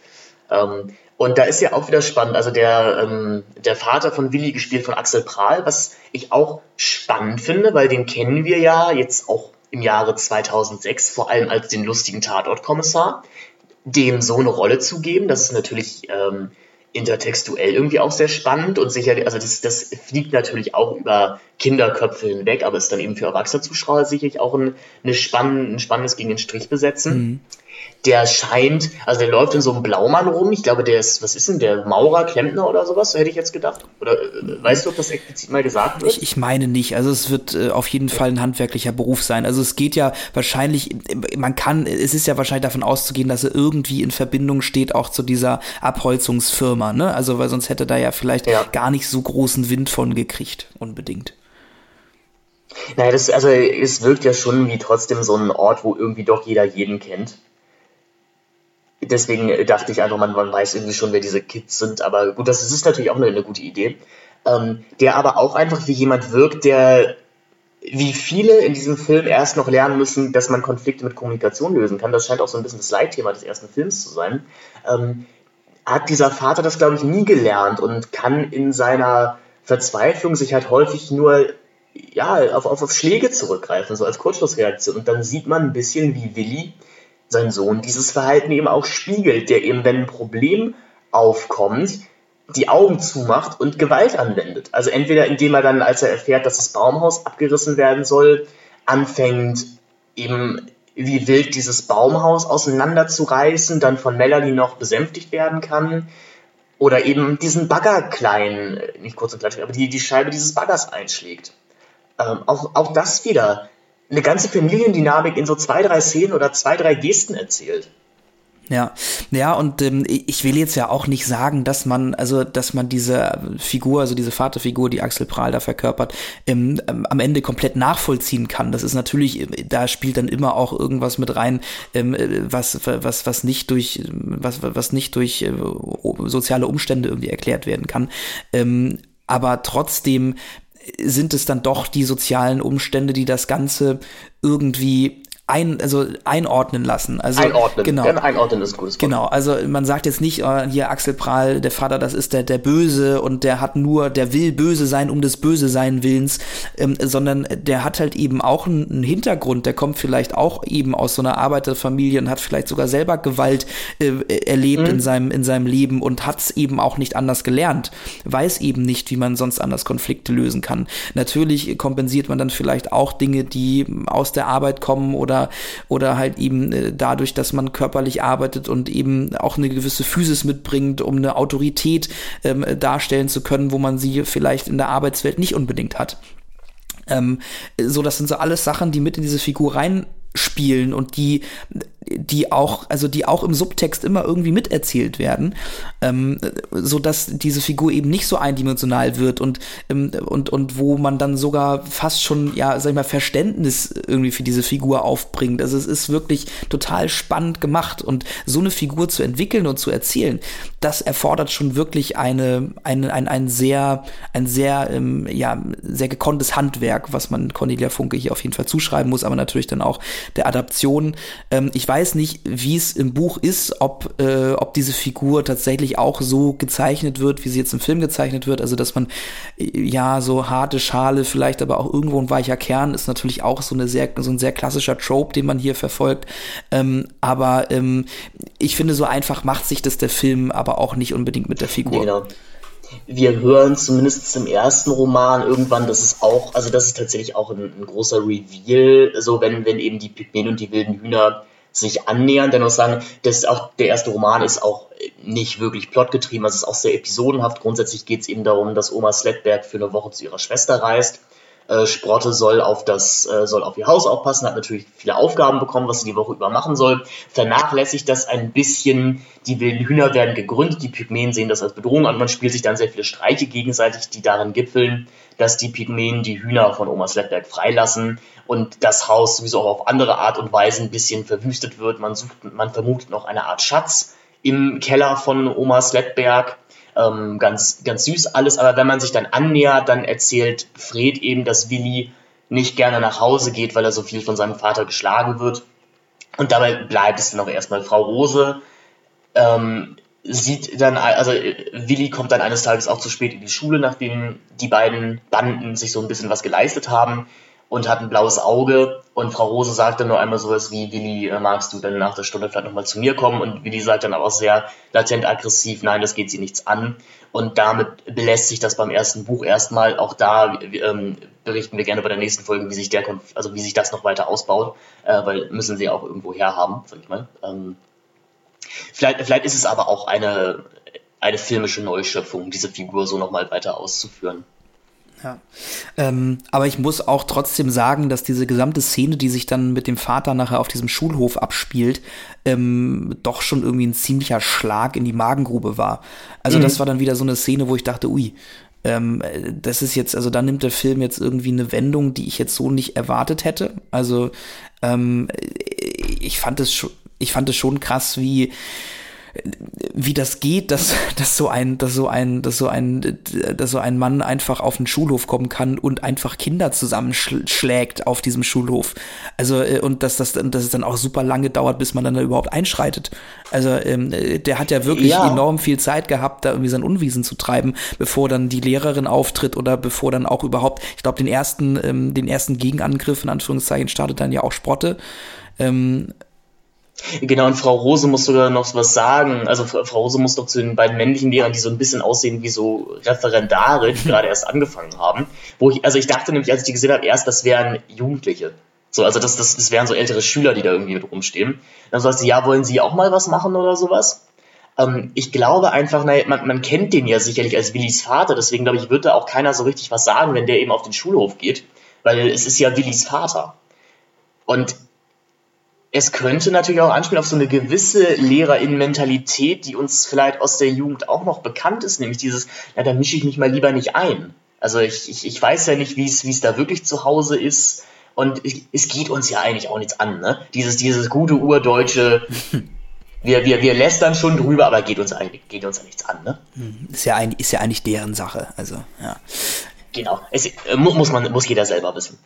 Ähm, und da ist ja auch wieder spannend, also der, ähm, der Vater von Willi, gespielt von Axel Prahl, was ich auch spannend finde, weil den kennen wir ja jetzt auch im Jahre 2006, vor allem als den lustigen Tatortkommissar, dem so eine Rolle zu geben. Das ist natürlich ähm, intertextuell irgendwie auch sehr spannend und sicher, also das, das fliegt natürlich auch über Kinderköpfe hinweg, aber ist dann eben für erwachsene Zuschauer sicherlich auch ein, eine spann, ein spannendes gegen den Strich besetzen. Mhm der scheint, also der läuft in so einem Blaumann rum. Ich glaube, der ist, was ist denn der? Maurer, Klempner oder sowas, hätte ich jetzt gedacht. Oder äh, weißt du, ob das explizit mal gesagt wird? Ich, ich meine nicht. Also es wird äh, auf jeden Fall ein handwerklicher Beruf sein. Also es geht ja wahrscheinlich, man kann, es ist ja wahrscheinlich davon auszugehen, dass er irgendwie in Verbindung steht auch zu dieser Abholzungsfirma, ne? Also weil sonst hätte da ja vielleicht ja. gar nicht so großen Wind von gekriegt, unbedingt. Naja, das, also es wirkt ja schon wie trotzdem so ein Ort, wo irgendwie doch jeder jeden kennt deswegen dachte ich einfach, man, man weiß irgendwie schon, wer diese Kids sind. Aber gut, das ist natürlich auch eine, eine gute Idee. Ähm, der aber auch einfach wie jemand wirkt, der wie viele in diesem Film erst noch lernen müssen, dass man Konflikte mit Kommunikation lösen kann. Das scheint auch so ein bisschen das Leitthema des ersten Films zu sein. Ähm, hat dieser Vater das, glaube ich, nie gelernt und kann in seiner Verzweiflung sich halt häufig nur ja, auf, auf, auf Schläge zurückgreifen, so als Kurzschlussreaktion. Und dann sieht man ein bisschen, wie Willi sein Sohn dieses Verhalten eben auch spiegelt, der eben, wenn ein Problem aufkommt, die Augen zumacht und Gewalt anwendet. Also entweder indem er dann, als er erfährt, dass das Baumhaus abgerissen werden soll, anfängt eben wie wild dieses Baumhaus auseinanderzureißen, dann von Melanie noch besänftigt werden kann. Oder eben diesen Bagger klein, äh, nicht kurz und klein, aber die, die Scheibe dieses Baggers einschlägt. Ähm, auch, auch das wieder eine ganze Familiendynamik in so zwei, drei Szenen oder zwei, drei Gesten erzählt. Ja, ja, und ähm, ich will jetzt ja auch nicht sagen, dass man, also dass man diese Figur, also diese Vaterfigur, die Axel Prahl da verkörpert, ähm, am Ende komplett nachvollziehen kann. Das ist natürlich, da spielt dann immer auch irgendwas mit rein, ähm, was, was, was nicht durch, was, was nicht durch äh, soziale Umstände irgendwie erklärt werden kann. Ähm, aber trotzdem sind es dann doch die sozialen Umstände, die das Ganze irgendwie ein, also einordnen lassen. Also, einordnen, genau. Ja, einordnen ist gutes Genau, also man sagt jetzt nicht, oh, hier Axel Prahl, der Vater, das ist der, der Böse und der hat nur, der will böse sein um des Böse sein Willens, ähm, sondern der hat halt eben auch einen, einen, Hintergrund, der kommt vielleicht auch eben aus so einer Arbeiterfamilie und hat vielleicht sogar selber Gewalt äh, erlebt mhm. in, seinem, in seinem Leben und hat es eben auch nicht anders gelernt, weiß eben nicht, wie man sonst anders Konflikte lösen kann. Natürlich kompensiert man dann vielleicht auch Dinge, die aus der Arbeit kommen oder oder, halt eben äh, dadurch, dass man körperlich arbeitet und eben auch eine gewisse Physis mitbringt, um eine Autorität ähm, darstellen zu können, wo man sie vielleicht in der Arbeitswelt nicht unbedingt hat. Ähm, so, das sind so alles Sachen, die mit in diese Figur reinspielen und die die auch, also die auch im Subtext immer irgendwie miterzählt werden, ähm, so dass diese Figur eben nicht so eindimensional wird und ähm, und und wo man dann sogar fast schon ja, sag ich mal, Verständnis irgendwie für diese Figur aufbringt. Also es ist wirklich total spannend gemacht und so eine Figur zu entwickeln und zu erzählen, das erfordert schon wirklich eine eine ein, ein sehr ein sehr ähm, ja sehr gekonntes Handwerk, was man Cornelia Funke hier auf jeden Fall zuschreiben muss, aber natürlich dann auch der Adaption. Ähm, ich weiß nicht, wie es im Buch ist, ob, äh, ob diese Figur tatsächlich auch so gezeichnet wird, wie sie jetzt im Film gezeichnet wird. Also, dass man, äh, ja, so harte Schale, vielleicht aber auch irgendwo ein weicher Kern, ist natürlich auch so, eine sehr, so ein sehr klassischer Trope, den man hier verfolgt. Ähm, aber ähm, ich finde, so einfach macht sich das der Film aber auch nicht unbedingt mit der Figur. Genau wir hören zumindest im ersten Roman irgendwann, dass es auch, also das ist tatsächlich auch ein, ein, großer Reveal, so wenn, wenn eben die Pygmäen und die wilden Hühner sich annähern. Dennoch sagen, dass auch der erste Roman ist auch nicht wirklich plotgetrieben, also es ist auch sehr episodenhaft. Grundsätzlich geht es eben darum, dass Oma Sledberg für eine Woche zu ihrer Schwester reist. Äh, Sprotte soll auf das, äh, soll auf ihr Haus aufpassen, hat natürlich viele Aufgaben bekommen, was sie die Woche über machen soll. Vernachlässigt das ein bisschen. Die wilden Hühner werden gegründet, die Pygmäen sehen das als Bedrohung an. Man spielt sich dann sehr viele Streiche gegenseitig, die darin gipfeln, dass die Pygmäen die Hühner von Oma Sledberg freilassen und das Haus sowieso auch auf andere Art und Weise ein bisschen verwüstet wird. Man sucht, man vermutet noch eine Art Schatz im Keller von Oma Sledberg. Ähm, ganz, ganz süß alles, aber wenn man sich dann annähert, dann erzählt Fred eben, dass Willi nicht gerne nach Hause geht, weil er so viel von seinem Vater geschlagen wird. Und dabei bleibt es dann auch erstmal Frau Rose. Ähm, sieht dann, also Willi kommt dann eines Tages auch zu spät in die Schule, nachdem die beiden Banden sich so ein bisschen was geleistet haben und hat ein blaues Auge. Und Frau Rose sagt dann nur einmal sowas wie, Willi, äh, magst du dann nach der Stunde vielleicht nochmal zu mir kommen? Und Willi sagt dann aber auch sehr latent aggressiv, nein, das geht sie nichts an. Und damit belässt sich das beim ersten Buch erstmal. Auch da ähm, berichten wir gerne bei der nächsten Folge, wie sich der, also wie sich das noch weiter ausbaut, äh, weil müssen sie auch irgendwo herhaben, sag ich mal. Ähm, vielleicht, vielleicht ist es aber auch eine, eine filmische Neuschöpfung, diese Figur so nochmal weiter auszuführen. Ja. Ähm, aber ich muss auch trotzdem sagen, dass diese gesamte Szene, die sich dann mit dem Vater nachher auf diesem Schulhof abspielt, ähm, doch schon irgendwie ein ziemlicher Schlag in die Magengrube war. Also mhm. das war dann wieder so eine Szene, wo ich dachte, ui, ähm, das ist jetzt, also da nimmt der Film jetzt irgendwie eine Wendung, die ich jetzt so nicht erwartet hätte. Also ähm, ich fand es schon, ich fand es schon krass, wie wie das geht, dass, dass so ein, dass so ein, dass so ein, dass so ein Mann einfach auf den Schulhof kommen kann und einfach Kinder zusammenschlägt auf diesem Schulhof. Also, äh, und dass das, dass es dann auch super lange dauert, bis man dann da überhaupt einschreitet. Also, ähm, der hat ja wirklich ja. enorm viel Zeit gehabt, da irgendwie sein Unwesen zu treiben, bevor dann die Lehrerin auftritt oder bevor dann auch überhaupt, ich glaube, den ersten, ähm, den ersten Gegenangriff in Anführungszeichen startet dann ja auch Sprotte. Ähm, Genau, und Frau Rose muss sogar noch was sagen. Also Frau Rose muss doch zu den beiden männlichen Lehrern, die so ein bisschen aussehen wie so Referendare, die gerade erst angefangen haben. Wo ich, also ich dachte nämlich, als ich die gesehen habe, erst, das wären Jugendliche. So, also das, das, das wären so ältere Schüler, die da irgendwie mit rumstehen. Dann sagt sie, ja, wollen Sie auch mal was machen oder sowas? Ähm, ich glaube einfach, naja, man, man kennt den ja sicherlich als Willis Vater, deswegen glaube ich, wird da auch keiner so richtig was sagen, wenn der eben auf den Schulhof geht, weil es ist ja Willis Vater. Und es könnte natürlich auch anspielen auf so eine gewisse Lehrerinnenmentalität, die uns vielleicht aus der Jugend auch noch bekannt ist, nämlich dieses, na, da mische ich mich mal lieber nicht ein. Also ich, ich, ich weiß ja nicht, wie es da wirklich zu Hause ist. Und es geht uns ja eigentlich auch nichts an, ne? Dieses, dieses gute urdeutsche, wir, wir, wir lästern schon drüber, aber geht uns eigentlich, geht uns ja nichts an, ne? Ist ja, ein, ist ja eigentlich deren Sache, also, ja. Genau. Es, äh, muss man, muss jeder selber wissen.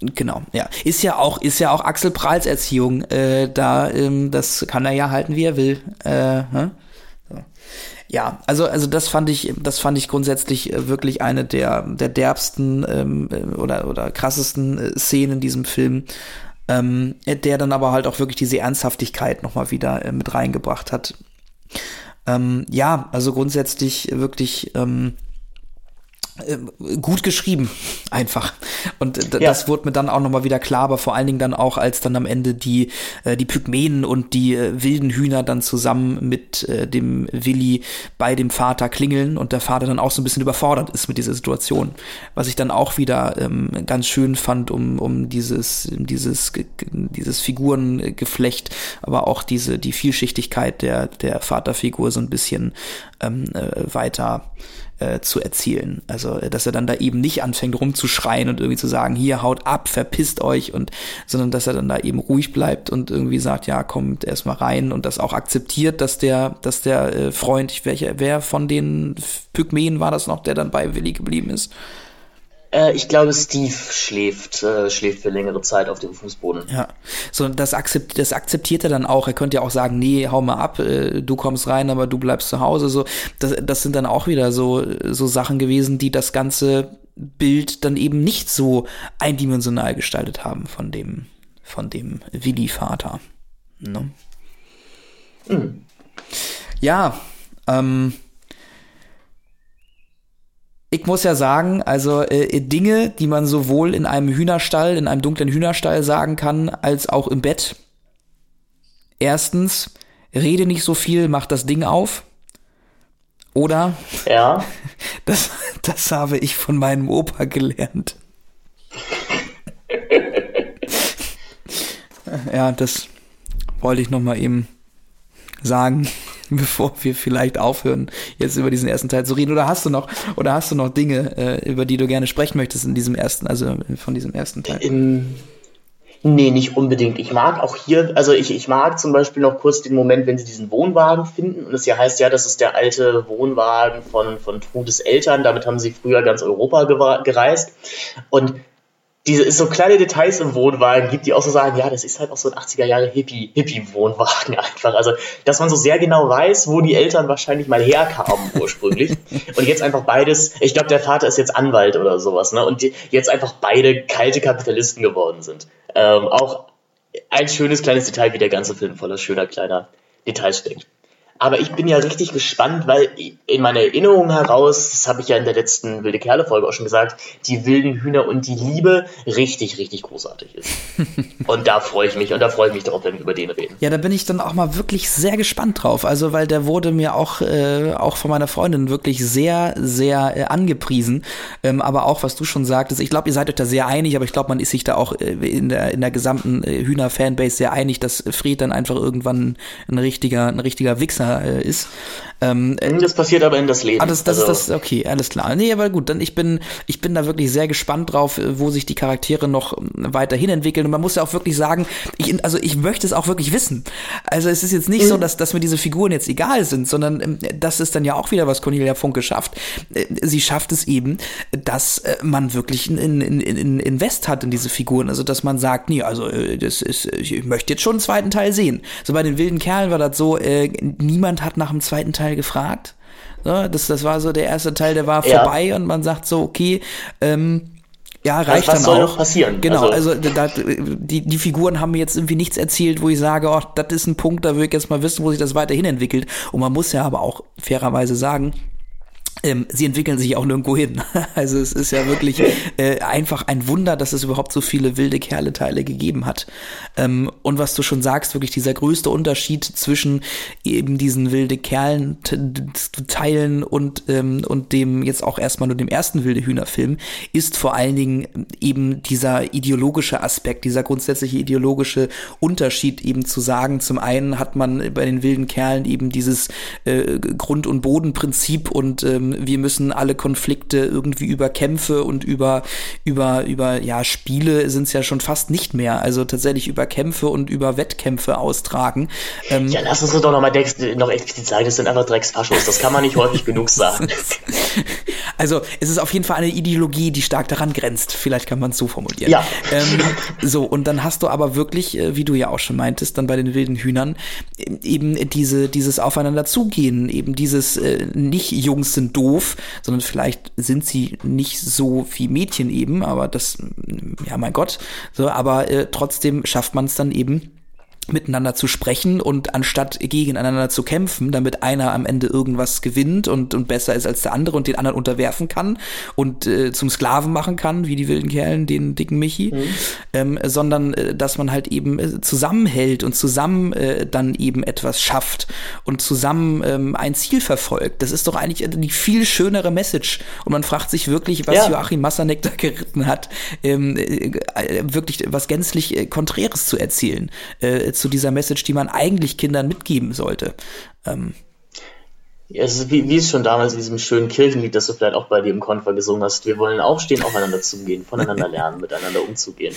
Genau, ja. Ist ja auch, ist ja auch Axel Prahls Erziehung. Äh, da, ähm, das kann er ja halten, wie er will. Äh, hm? Ja, also, also das fand ich, das fand ich grundsätzlich äh, wirklich eine der, der derbsten ähm, äh, oder, oder krassesten äh, Szenen in diesem Film. Ähm, der dann aber halt auch wirklich diese Ernsthaftigkeit nochmal wieder äh, mit reingebracht hat. Ähm, ja, also grundsätzlich wirklich ähm, äh, gut geschrieben, einfach. Und ja. das wurde mir dann auch nochmal wieder klar, aber vor allen Dingen dann auch, als dann am Ende die, äh, die Pygmäen und die äh, wilden Hühner dann zusammen mit äh, dem Willi bei dem Vater klingeln und der Vater dann auch so ein bisschen überfordert ist mit dieser Situation. Was ich dann auch wieder ähm, ganz schön fand, um, um dieses, dieses, dieses Figurengeflecht, aber auch diese, die Vielschichtigkeit der, der Vaterfigur so ein bisschen ähm, äh, weiter äh, zu erzielen. Also, äh, dass er dann da eben nicht anfängt rumzuschreien und irgendwie zu sagen, hier haut ab, verpisst euch und, sondern dass er dann da eben ruhig bleibt und irgendwie sagt, ja, kommt erstmal rein und das auch akzeptiert, dass der, dass der äh, Freund, welcher, wer von den Pygmäen war das noch, der dann bei Willi geblieben ist? Äh, ich glaube, Steve schläft, äh, schläft für längere Zeit auf dem Fußboden. Ja, so das, akzept, das akzeptiert er dann auch. Er könnte ja auch sagen, nee, hau mal ab, äh, du kommst rein, aber du bleibst zu Hause. So, das, das sind dann auch wieder so, so Sachen gewesen, die das ganze Bild dann eben nicht so eindimensional gestaltet haben von dem, von dem Willi-Vater. Ne? Mhm. Ja, ähm, ich muss ja sagen, also äh, Dinge, die man sowohl in einem Hühnerstall, in einem dunklen Hühnerstall sagen kann, als auch im Bett. Erstens, rede nicht so viel, mach das Ding auf. Oder? Ja. Das, das habe ich von meinem Opa gelernt. ja, das wollte ich noch mal eben sagen. bevor wir vielleicht aufhören, jetzt über diesen ersten Teil zu reden? Oder hast du noch, oder hast du noch Dinge, äh, über die du gerne sprechen möchtest in diesem ersten, also von diesem ersten Teil? In, nee, nicht unbedingt. Ich mag auch hier, also ich, ich mag zum Beispiel noch kurz den Moment, wenn sie diesen Wohnwagen finden. Und es ja heißt ja, das ist der alte Wohnwagen von, von Trudes Eltern. Damit haben sie früher ganz Europa gereist. Und diese so kleine Details im Wohnwagen gibt, die auch so sagen, ja, das ist halt auch so ein 80er Jahre Hippie, Hippie-Wohnwagen einfach. Also, dass man so sehr genau weiß, wo die Eltern wahrscheinlich mal herkamen ursprünglich. und jetzt einfach beides, ich glaube, der Vater ist jetzt Anwalt oder sowas, ne? Und die, jetzt einfach beide kalte Kapitalisten geworden sind. Ähm, auch ein schönes kleines Detail, wie der ganze Film voller schöner kleiner Details steckt. Aber ich bin ja richtig gespannt, weil in meiner Erinnerung heraus, das habe ich ja in der letzten Wilde Kerle-Folge auch schon gesagt, die wilden Hühner und die Liebe richtig, richtig großartig ist. und da freue ich mich und da freue ich mich darauf, wenn wir über den reden. Ja, da bin ich dann auch mal wirklich sehr gespannt drauf. Also, weil der wurde mir auch, äh, auch von meiner Freundin wirklich sehr, sehr äh, angepriesen. Ähm, aber auch, was du schon sagtest, ich glaube, ihr seid euch da sehr einig, aber ich glaube, man ist sich da auch äh, in, der, in der gesamten äh, Hühner-Fanbase sehr einig, dass Fred dann einfach irgendwann ein richtiger, ein richtiger Wichser Partner äh, ist. Ähm, äh, das passiert aber in das Leben. Ah, das, das also. ist das, okay, alles klar. Nee, aber gut, dann ich bin, ich bin da wirklich sehr gespannt drauf, äh, wo sich die Charaktere noch ähm, weiterhin entwickeln. Und man muss ja auch wirklich sagen, ich, also ich möchte es auch wirklich wissen. Also es ist jetzt nicht mhm. so, dass, dass mir diese Figuren jetzt egal sind, sondern ähm, das ist dann ja auch wieder, was Cornelia Funke schafft. Äh, sie schafft es eben, dass man wirklich ein, ein, ein Invest hat in diese Figuren. Also dass man sagt, nee, also das ist, ich möchte jetzt schon einen zweiten Teil sehen. So bei den wilden Kerlen war das so, äh, niemand hat nach dem zweiten Teil gefragt. So, das, das war so der erste Teil, der war ja. vorbei und man sagt so, okay, ähm, Ja, reicht was, was dann soll auch. noch passieren? Genau, also, also da, die, die Figuren haben mir jetzt irgendwie nichts erzählt, wo ich sage, oh, das ist ein Punkt, da würde ich jetzt mal wissen, wo sich das weiterhin entwickelt. Und man muss ja aber auch fairerweise sagen, ähm, sie entwickeln sich auch nirgendwo hin. Also es ist ja wirklich äh, einfach ein Wunder, dass es überhaupt so viele wilde Kerle-Teile gegeben hat. Ähm, und was du schon sagst, wirklich dieser größte Unterschied zwischen eben diesen wilde Kerlen-Teilen und, ähm, und dem jetzt auch erstmal nur dem ersten wilde Hühner-Film ist vor allen Dingen eben dieser ideologische Aspekt, dieser grundsätzliche ideologische Unterschied eben zu sagen, zum einen hat man bei den wilden Kerlen eben dieses äh, Grund- und Bodenprinzip und ähm, wir müssen alle Konflikte irgendwie über Kämpfe und über, über, über, ja, Spiele sind es ja schon fast nicht mehr. Also tatsächlich über Kämpfe und über Wettkämpfe austragen. Ähm, ja, lass uns doch noch mal noch explizit sagen, das sind einfach Drecksfaschos. Das kann man nicht häufig genug sagen. Also, es ist auf jeden Fall eine Ideologie, die stark daran grenzt. Vielleicht kann man es so formulieren. Ja. Ähm, so, und dann hast du aber wirklich, äh, wie du ja auch schon meintest, dann bei den wilden Hühnern, eben diese, dieses Aufeinander zugehen, eben dieses äh, nicht Jungs sind doof, sondern vielleicht sind sie nicht so wie Mädchen eben, aber das, ja mein Gott, so, aber äh, trotzdem schafft man es dann eben miteinander zu sprechen und anstatt gegeneinander zu kämpfen, damit einer am Ende irgendwas gewinnt und, und besser ist als der andere und den anderen unterwerfen kann und äh, zum Sklaven machen kann, wie die wilden Kerlen, den dicken Michi, mhm. ähm, sondern äh, dass man halt eben äh, zusammenhält und zusammen äh, dann eben etwas schafft und zusammen ähm, ein Ziel verfolgt. Das ist doch eigentlich die viel schönere Message und man fragt sich wirklich, was ja. Joachim Massanek da geritten hat, ähm, äh, wirklich was gänzlich äh, Konträres zu erzählen äh, zu dieser Message, die man eigentlich Kindern mitgeben sollte. Ähm, ja, es ist wie, wie es schon damals in diesem schönen Kirchenlied, das du vielleicht auch bei dir im Konfer gesungen hast. Wir wollen aufstehen, aufeinander zugehen, voneinander lernen, miteinander umzugehen.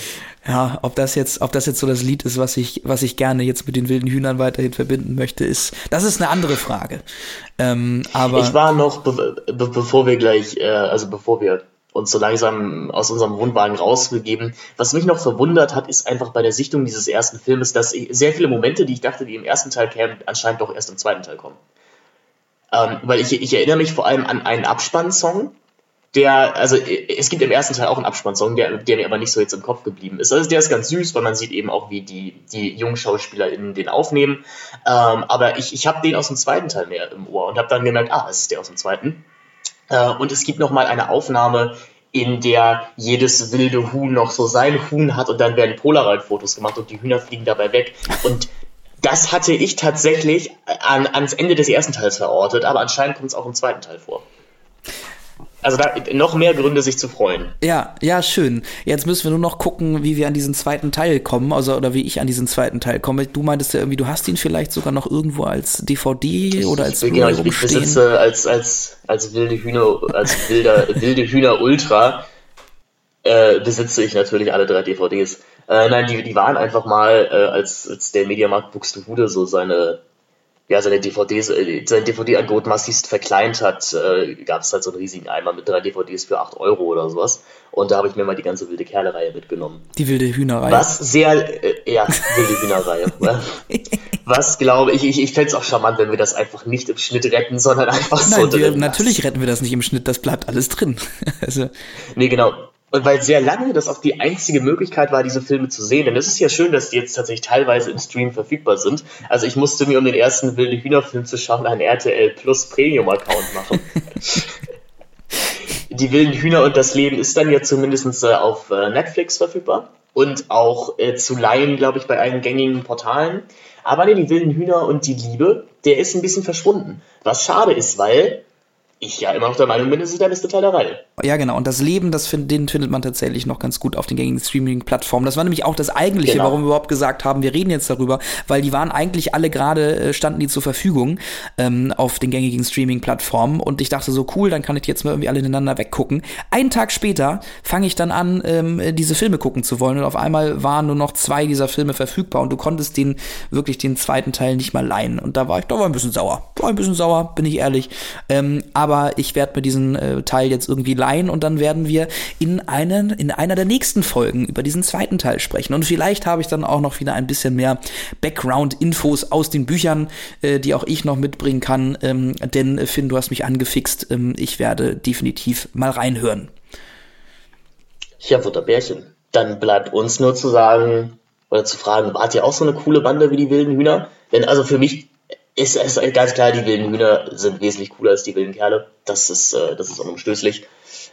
Ja, ob das jetzt, ob das jetzt so das Lied ist, was ich, was ich gerne jetzt mit den wilden Hühnern weiterhin verbinden möchte, ist, das ist eine andere Frage. Ähm, aber ich war noch, be be bevor wir gleich, äh, also bevor wir uns so langsam aus unserem Wohnwagen rausbegeben. Was mich noch verwundert hat, ist einfach bei der Sichtung dieses ersten Filmes, dass sehr viele Momente, die ich dachte, die im ersten Teil kämen, anscheinend doch erst im zweiten Teil kommen. Ähm, weil ich, ich erinnere mich vor allem an einen Abspannsong, der, also es gibt im ersten Teil auch einen Abspannsong, der, der mir aber nicht so jetzt im Kopf geblieben ist. Also der ist ganz süß, weil man sieht eben auch, wie die, die jungen SchauspielerInnen den aufnehmen. Ähm, aber ich, ich habe den aus dem zweiten Teil mehr im Ohr und habe dann gemerkt, ah, es ist der aus dem zweiten. Äh, und es gibt nochmal eine Aufnahme, in der jedes wilde Huhn noch so sein Huhn hat und dann werden Polaroid-Fotos gemacht und die Hühner fliegen dabei weg. Und das hatte ich tatsächlich an, ans Ende des ersten Teils verortet, aber anscheinend kommt es auch im zweiten Teil vor. Also da noch mehr Gründe, sich zu freuen. Ja, ja, schön. Jetzt müssen wir nur noch gucken, wie wir an diesen zweiten Teil kommen, also oder wie ich an diesen zweiten Teil komme. Du meintest ja irgendwie, du hast ihn vielleicht sogar noch irgendwo als DVD oder als ich, Genau, ich, ich besitze als als als wilde Hühner, als wilder wilde Hühner Ultra äh, besitze ich natürlich alle drei DVDs. Äh, nein, die, die waren einfach mal, äh, als, als der Mediamarkt Buxtehude so seine ja, seine DVDs, äh, sein DVD-Angebot massivst verkleint hat, äh, gab es halt so einen riesigen Eimer mit drei DVDs für 8 Euro oder sowas. Und da habe ich mir mal die ganze wilde Kerle-Reihe mitgenommen. Die wilde Hühnerreihe. Was sehr, äh, ja, wilde Hühnerreihe. Was glaube ich, ich, ich fände es auch charmant, wenn wir das einfach nicht im Schnitt retten, sondern einfach Nein, so wir. Natürlich retten wir das nicht im Schnitt, das bleibt alles drin. also. Nee, genau. Und weil sehr lange das auch die einzige Möglichkeit war, diese Filme zu sehen. Denn es ist ja schön, dass die jetzt tatsächlich teilweise im Stream verfügbar sind. Also ich musste mir, um den ersten Wilde Hühnerfilm zu schauen, einen RTL Plus Premium-Account machen. die wilden Hühner und das Leben ist dann ja zumindest äh, auf äh, Netflix verfügbar. Und auch äh, zu leihen, glaube ich, bei allen gängigen Portalen. Aber nee, die wilden Hühner und die Liebe, der ist ein bisschen verschwunden. Was schade ist, weil ich ja immer noch der Meinung bin, es ist der beste Teil der Reihe. Ja, genau. Und das Leben, das find, den findet man tatsächlich noch ganz gut auf den gängigen Streaming-Plattformen. Das war nämlich auch das eigentliche, genau. warum wir überhaupt gesagt haben, wir reden jetzt darüber, weil die waren eigentlich alle gerade, äh, standen die zur Verfügung ähm, auf den gängigen Streaming-Plattformen. Und ich dachte so, cool, dann kann ich jetzt mal irgendwie alle ineinander weggucken. Einen Tag später fange ich dann an, ähm, diese Filme gucken zu wollen. Und auf einmal waren nur noch zwei dieser Filme verfügbar und du konntest den wirklich den zweiten Teil nicht mal leihen. Und da war ich, da war ein bisschen sauer. War ein bisschen sauer, bin ich ehrlich. Ähm, aber aber ich werde mir diesen äh, Teil jetzt irgendwie leihen und dann werden wir in, einen, in einer der nächsten Folgen über diesen zweiten Teil sprechen. Und vielleicht habe ich dann auch noch wieder ein bisschen mehr Background-Infos aus den Büchern, äh, die auch ich noch mitbringen kann. Ähm, denn Finn, du hast mich angefixt. Ähm, ich werde definitiv mal reinhören. Ja, Butterbärchen. Dann bleibt uns nur zu sagen oder zu fragen, wart ihr auch so eine coole Bande wie die wilden Hühner? Denn also für mich ist es ganz klar, die wilden Hühner sind wesentlich cooler als die wilden Kerle. Das ist, äh, das ist unumstößlich.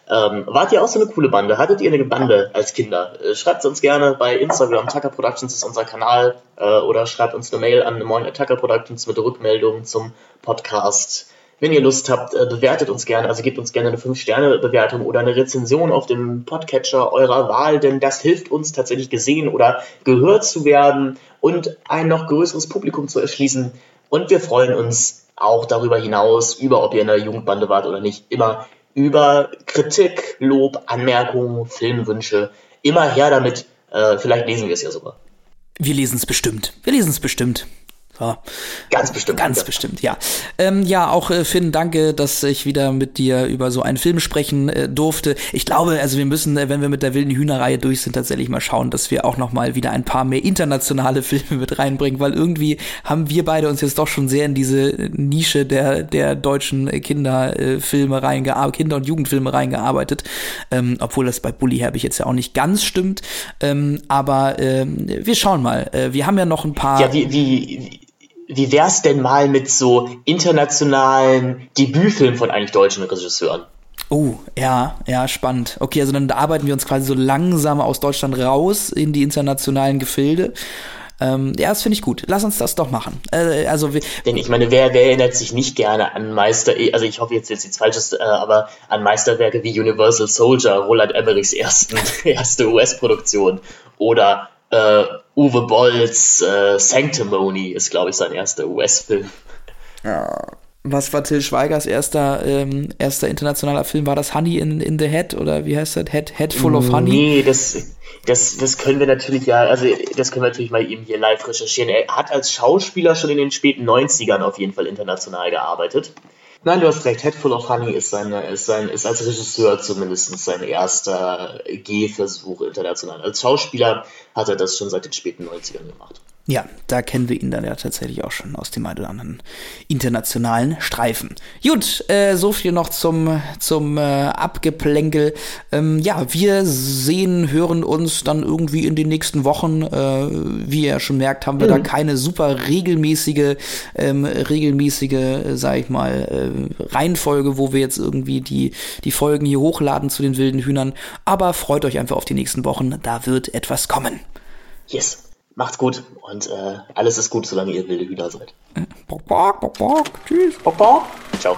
Ähm, wart ihr auch so eine coole Bande? Hattet ihr eine Bande als Kinder? Äh, schreibt uns gerne bei Instagram. Tucker Productions ist unser Kanal. Äh, oder schreibt uns eine Mail an Moin Tucker Productions mit Rückmeldungen zum Podcast. Wenn ihr Lust habt, äh, bewertet uns gerne, also gebt uns gerne eine 5-Sterne-Bewertung oder eine Rezension auf dem Podcatcher eurer Wahl, denn das hilft uns tatsächlich gesehen oder gehört zu werden und ein noch größeres Publikum zu erschließen. Und wir freuen uns auch darüber hinaus, über ob ihr in der Jugendbande wart oder nicht, immer über Kritik, Lob, Anmerkungen, Filmwünsche. Immer her damit. Äh, vielleicht lesen wir es ja sogar. Wir lesen es bestimmt. Wir lesen es bestimmt. So. Ganz bestimmt. Ganz ja. bestimmt, ja. Ähm, ja, auch äh, Finn, danke, dass ich wieder mit dir über so einen Film sprechen äh, durfte. Ich glaube, also wir müssen, äh, wenn wir mit der wilden Hühnerreihe durch sind, tatsächlich mal schauen, dass wir auch noch mal wieder ein paar mehr internationale Filme mit reinbringen, weil irgendwie haben wir beide uns jetzt doch schon sehr in diese Nische der der deutschen Kinderfilme reingearbeitet, Kinder- und Jugendfilme reingearbeitet, ähm, obwohl das bei Bully Herbig jetzt ja auch nicht ganz stimmt. Ähm, aber ähm, wir schauen mal. Äh, wir haben ja noch ein paar. Ja, wie, wie wie wär's denn mal mit so internationalen Debütfilmen von eigentlich deutschen Regisseuren? Oh, ja, ja, spannend. Okay, also dann arbeiten wir uns quasi so langsam aus Deutschland raus in die internationalen Gefilde. Ähm, ja, das finde ich gut. Lass uns das doch machen. Äh, also Denn ich meine, wer, wer erinnert sich nicht gerne an Meister, also ich hoffe jetzt jetzt nichts Falsches, äh, aber an Meisterwerke wie Universal Soldier, Roland Emmerichs ersten, erste US-Produktion oder äh, Uwe Bolls äh, Sanctimony ist, glaube ich, sein erster US-Film. Ja. Was war Till Schweigers erster, ähm, erster internationaler Film? War das Honey in, in the Head oder wie heißt das? Head, Head Full of Honey? Nee, das, das, das können wir natürlich ja, also das können wir natürlich mal eben hier live recherchieren. Er hat als Schauspieler schon in den späten 90ern auf jeden Fall international gearbeitet. Nein, du hast recht. Headful of Honey ist, seine, ist, sein, ist als Regisseur zumindest sein erster Gehversuch international. Als Schauspieler hat er das schon seit den späten 90ern gemacht. Ja, da kennen wir ihn dann ja tatsächlich auch schon aus dem einen oder anderen internationalen Streifen. Gut, äh, so viel noch zum, zum äh, Abgeplänkel. Ähm, ja, wir sehen, hören uns dann irgendwie in den nächsten Wochen. Äh, wie ihr schon merkt, haben wir mhm. da keine super regelmäßige, ähm, regelmäßige, äh, sag ich mal, äh, Reihenfolge, wo wir jetzt irgendwie die, die Folgen hier hochladen zu den wilden Hühnern. Aber freut euch einfach auf die nächsten Wochen, da wird etwas kommen. Yes. Macht's gut und äh, alles ist gut, solange ihr wilde Hühner seid. Bock, bock, bock, bock. Tschüss. Bock, bock. Ciao.